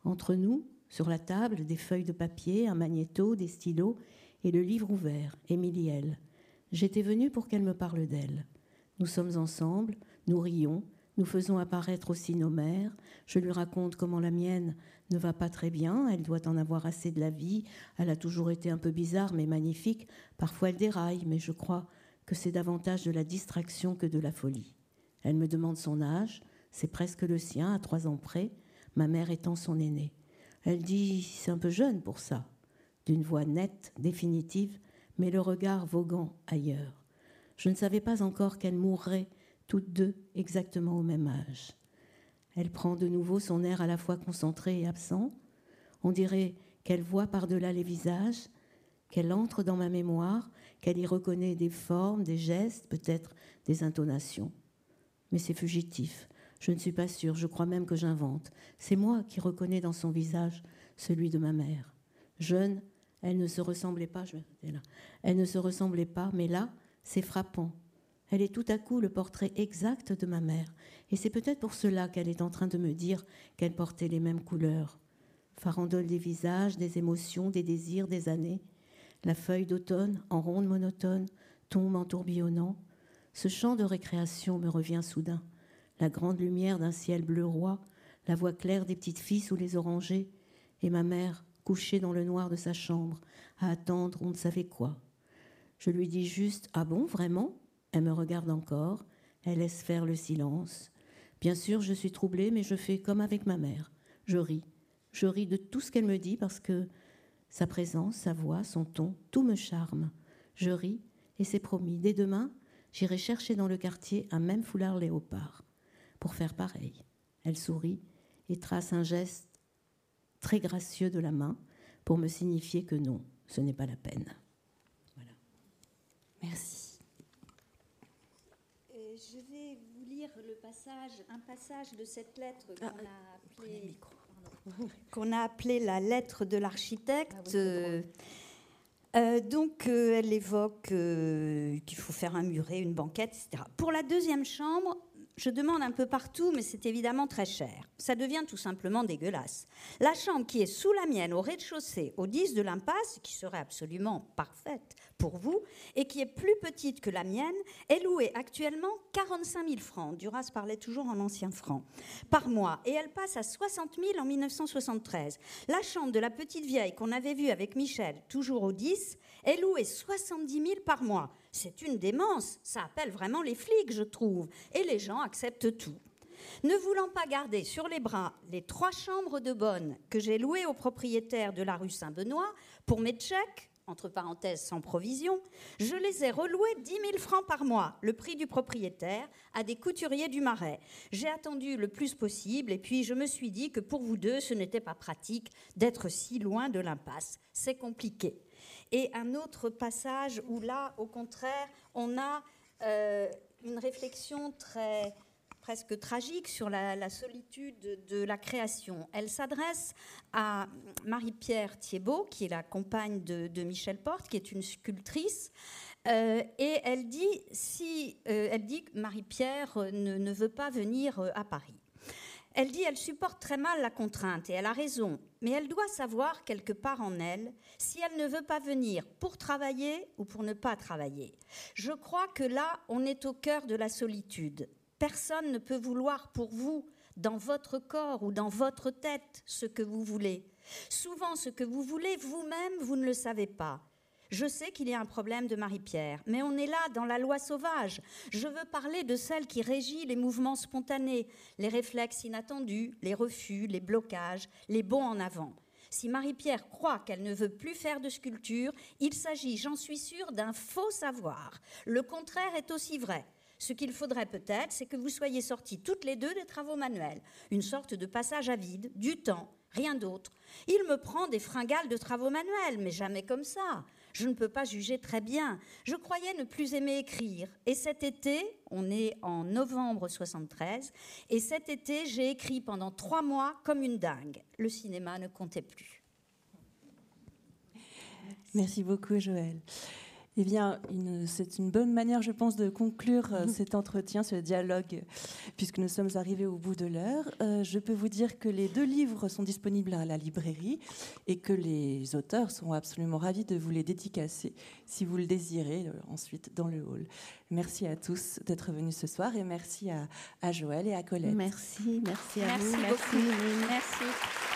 Entre nous, sur la table, des feuilles de papier, un magnéto, des stylos et le livre ouvert, Émilie L. J'étais venue pour qu'elle me parle d'elle. Nous sommes ensemble, nous rions, nous faisons apparaître aussi nos mères. Je lui raconte comment la mienne ne va pas très bien, elle doit en avoir assez de la vie. Elle a toujours été un peu bizarre mais magnifique. Parfois elle déraille, mais je crois que c'est davantage de la distraction que de la folie. Elle me demande son âge, c'est presque le sien, à trois ans près, ma mère étant son aînée. Elle dit C'est un peu jeune pour ça, d'une voix nette, définitive, mais le regard voguant ailleurs. Je ne savais pas encore qu'elles mourraient toutes deux exactement au même âge. Elle prend de nouveau son air à la fois concentré et absent. On dirait qu'elle voit par-delà les visages, qu'elle entre dans ma mémoire, qu'elle y reconnaît des formes, des gestes, peut-être des intonations. Mais c'est fugitif. Je ne suis pas sûre, je crois même que j'invente. C'est moi qui reconnais dans son visage celui de ma mère. Jeune, elle ne se ressemblait pas. Elle ne se ressemblait pas, mais là, c'est frappant. Elle est tout à coup le portrait exact de ma mère, et c'est peut-être pour cela qu'elle est en train de me dire qu'elle portait les mêmes couleurs. Farandole des visages, des émotions, des désirs, des années. La feuille d'automne, en ronde monotone, tombe en tourbillonnant. Ce chant de récréation me revient soudain la grande lumière d'un ciel bleu roi, la voix claire des petites filles sous les orangers, et ma mère couchée dans le noir de sa chambre, à attendre on ne savait quoi. Je lui dis juste Ah bon, vraiment? Elle me regarde encore, elle laisse faire le silence. Bien sûr, je suis troublée, mais je fais comme avec ma mère. Je ris. Je ris de tout ce qu'elle me dit parce que sa présence, sa voix, son ton, tout me charme. Je ris et c'est promis. Dès demain, J'irai chercher dans le quartier un même foulard léopard pour faire pareil. Elle sourit et trace un geste très gracieux de la main pour me signifier que non, ce n'est pas la peine. Voilà. Merci. je vais vous lire le passage, un passage de cette lettre qu'on ah, [laughs] a appelée qu'on a appelé la lettre de l'architecte. Ah euh, euh, donc, euh, elle évoque qu'il faut faire un muret, une banquette, etc. Pour la deuxième chambre, je demande un peu partout, mais c'est évidemment très cher. Ça devient tout simplement dégueulasse. La chambre qui est sous la mienne, au rez-de-chaussée, au 10 de l'impasse, qui serait absolument parfaite pour vous, et qui est plus petite que la mienne, est louée actuellement 45 000 francs. Duras parlait toujours en anciens francs par mois, et elle passe à 60 000 en 1973. La chambre de la petite vieille qu'on avait vue avec Michel, toujours au 10, est louée 70 000 par mois. C'est une démence, ça appelle vraiment les flics, je trouve, et les gens acceptent tout. Ne voulant pas garder sur les bras les trois chambres de bonne que j'ai louées au propriétaire de la rue Saint-Benoît pour mes chèques, entre parenthèses sans provision, je les ai relouées 10 000 francs par mois, le prix du propriétaire, à des couturiers du Marais. J'ai attendu le plus possible et puis je me suis dit que pour vous deux, ce n'était pas pratique d'être si loin de l'impasse. C'est compliqué et un autre passage où là, au contraire, on a euh, une réflexion très presque tragique sur la, solitude de la création. Elle s'adresse à Marie-Pierre Thiebaud, qui est la compagne de, Michel Porte, qui est une sculptrice. Euh, et elle dit, si, euh, elle dit que Marie-Pierre ne, ne, veut pas venir à Paris. Elle dit elle supporte très mal la contrainte et elle a raison, mais elle doit savoir quelque part en elle si elle ne veut pas venir pour travailler ou pour ne pas travailler. Je crois que là, on est au cœur de la solitude. Personne ne peut vouloir pour vous, dans votre corps ou dans votre tête, ce que vous voulez. Souvent, ce que vous voulez vous-même, vous ne le savez pas. Je sais qu'il y a un problème de Marie-Pierre, mais on est là dans la loi sauvage. Je veux parler de celle qui régit les mouvements spontanés, les réflexes inattendus, les refus, les blocages, les bons en avant. Si Marie-Pierre croit qu'elle ne veut plus faire de sculpture, il s'agit, j'en suis sûre, d'un faux savoir. Le contraire est aussi vrai. Ce qu'il faudrait peut-être, c'est que vous soyez sortis toutes les deux des travaux manuels, une sorte de passage à vide, du temps, rien d'autre. Il me prend des fringales de travaux manuels, mais jamais comme ça je ne peux pas juger très bien. Je croyais ne plus aimer écrire. Et cet été, on est en novembre 73, et cet été, j'ai écrit pendant trois mois comme une dingue. Le cinéma ne comptait plus. Merci beaucoup, Joël. Eh bien, c'est une bonne manière, je pense, de conclure euh, cet entretien, ce dialogue, puisque nous sommes arrivés au bout de l'heure. Euh, je peux vous dire que les deux livres sont disponibles à la librairie et que les auteurs sont absolument ravis de vous les dédicacer, si vous le désirez, euh, ensuite dans le hall. Merci à tous d'être venus ce soir et merci à, Joël et à Colette. Merci, merci à vous. Merci. merci.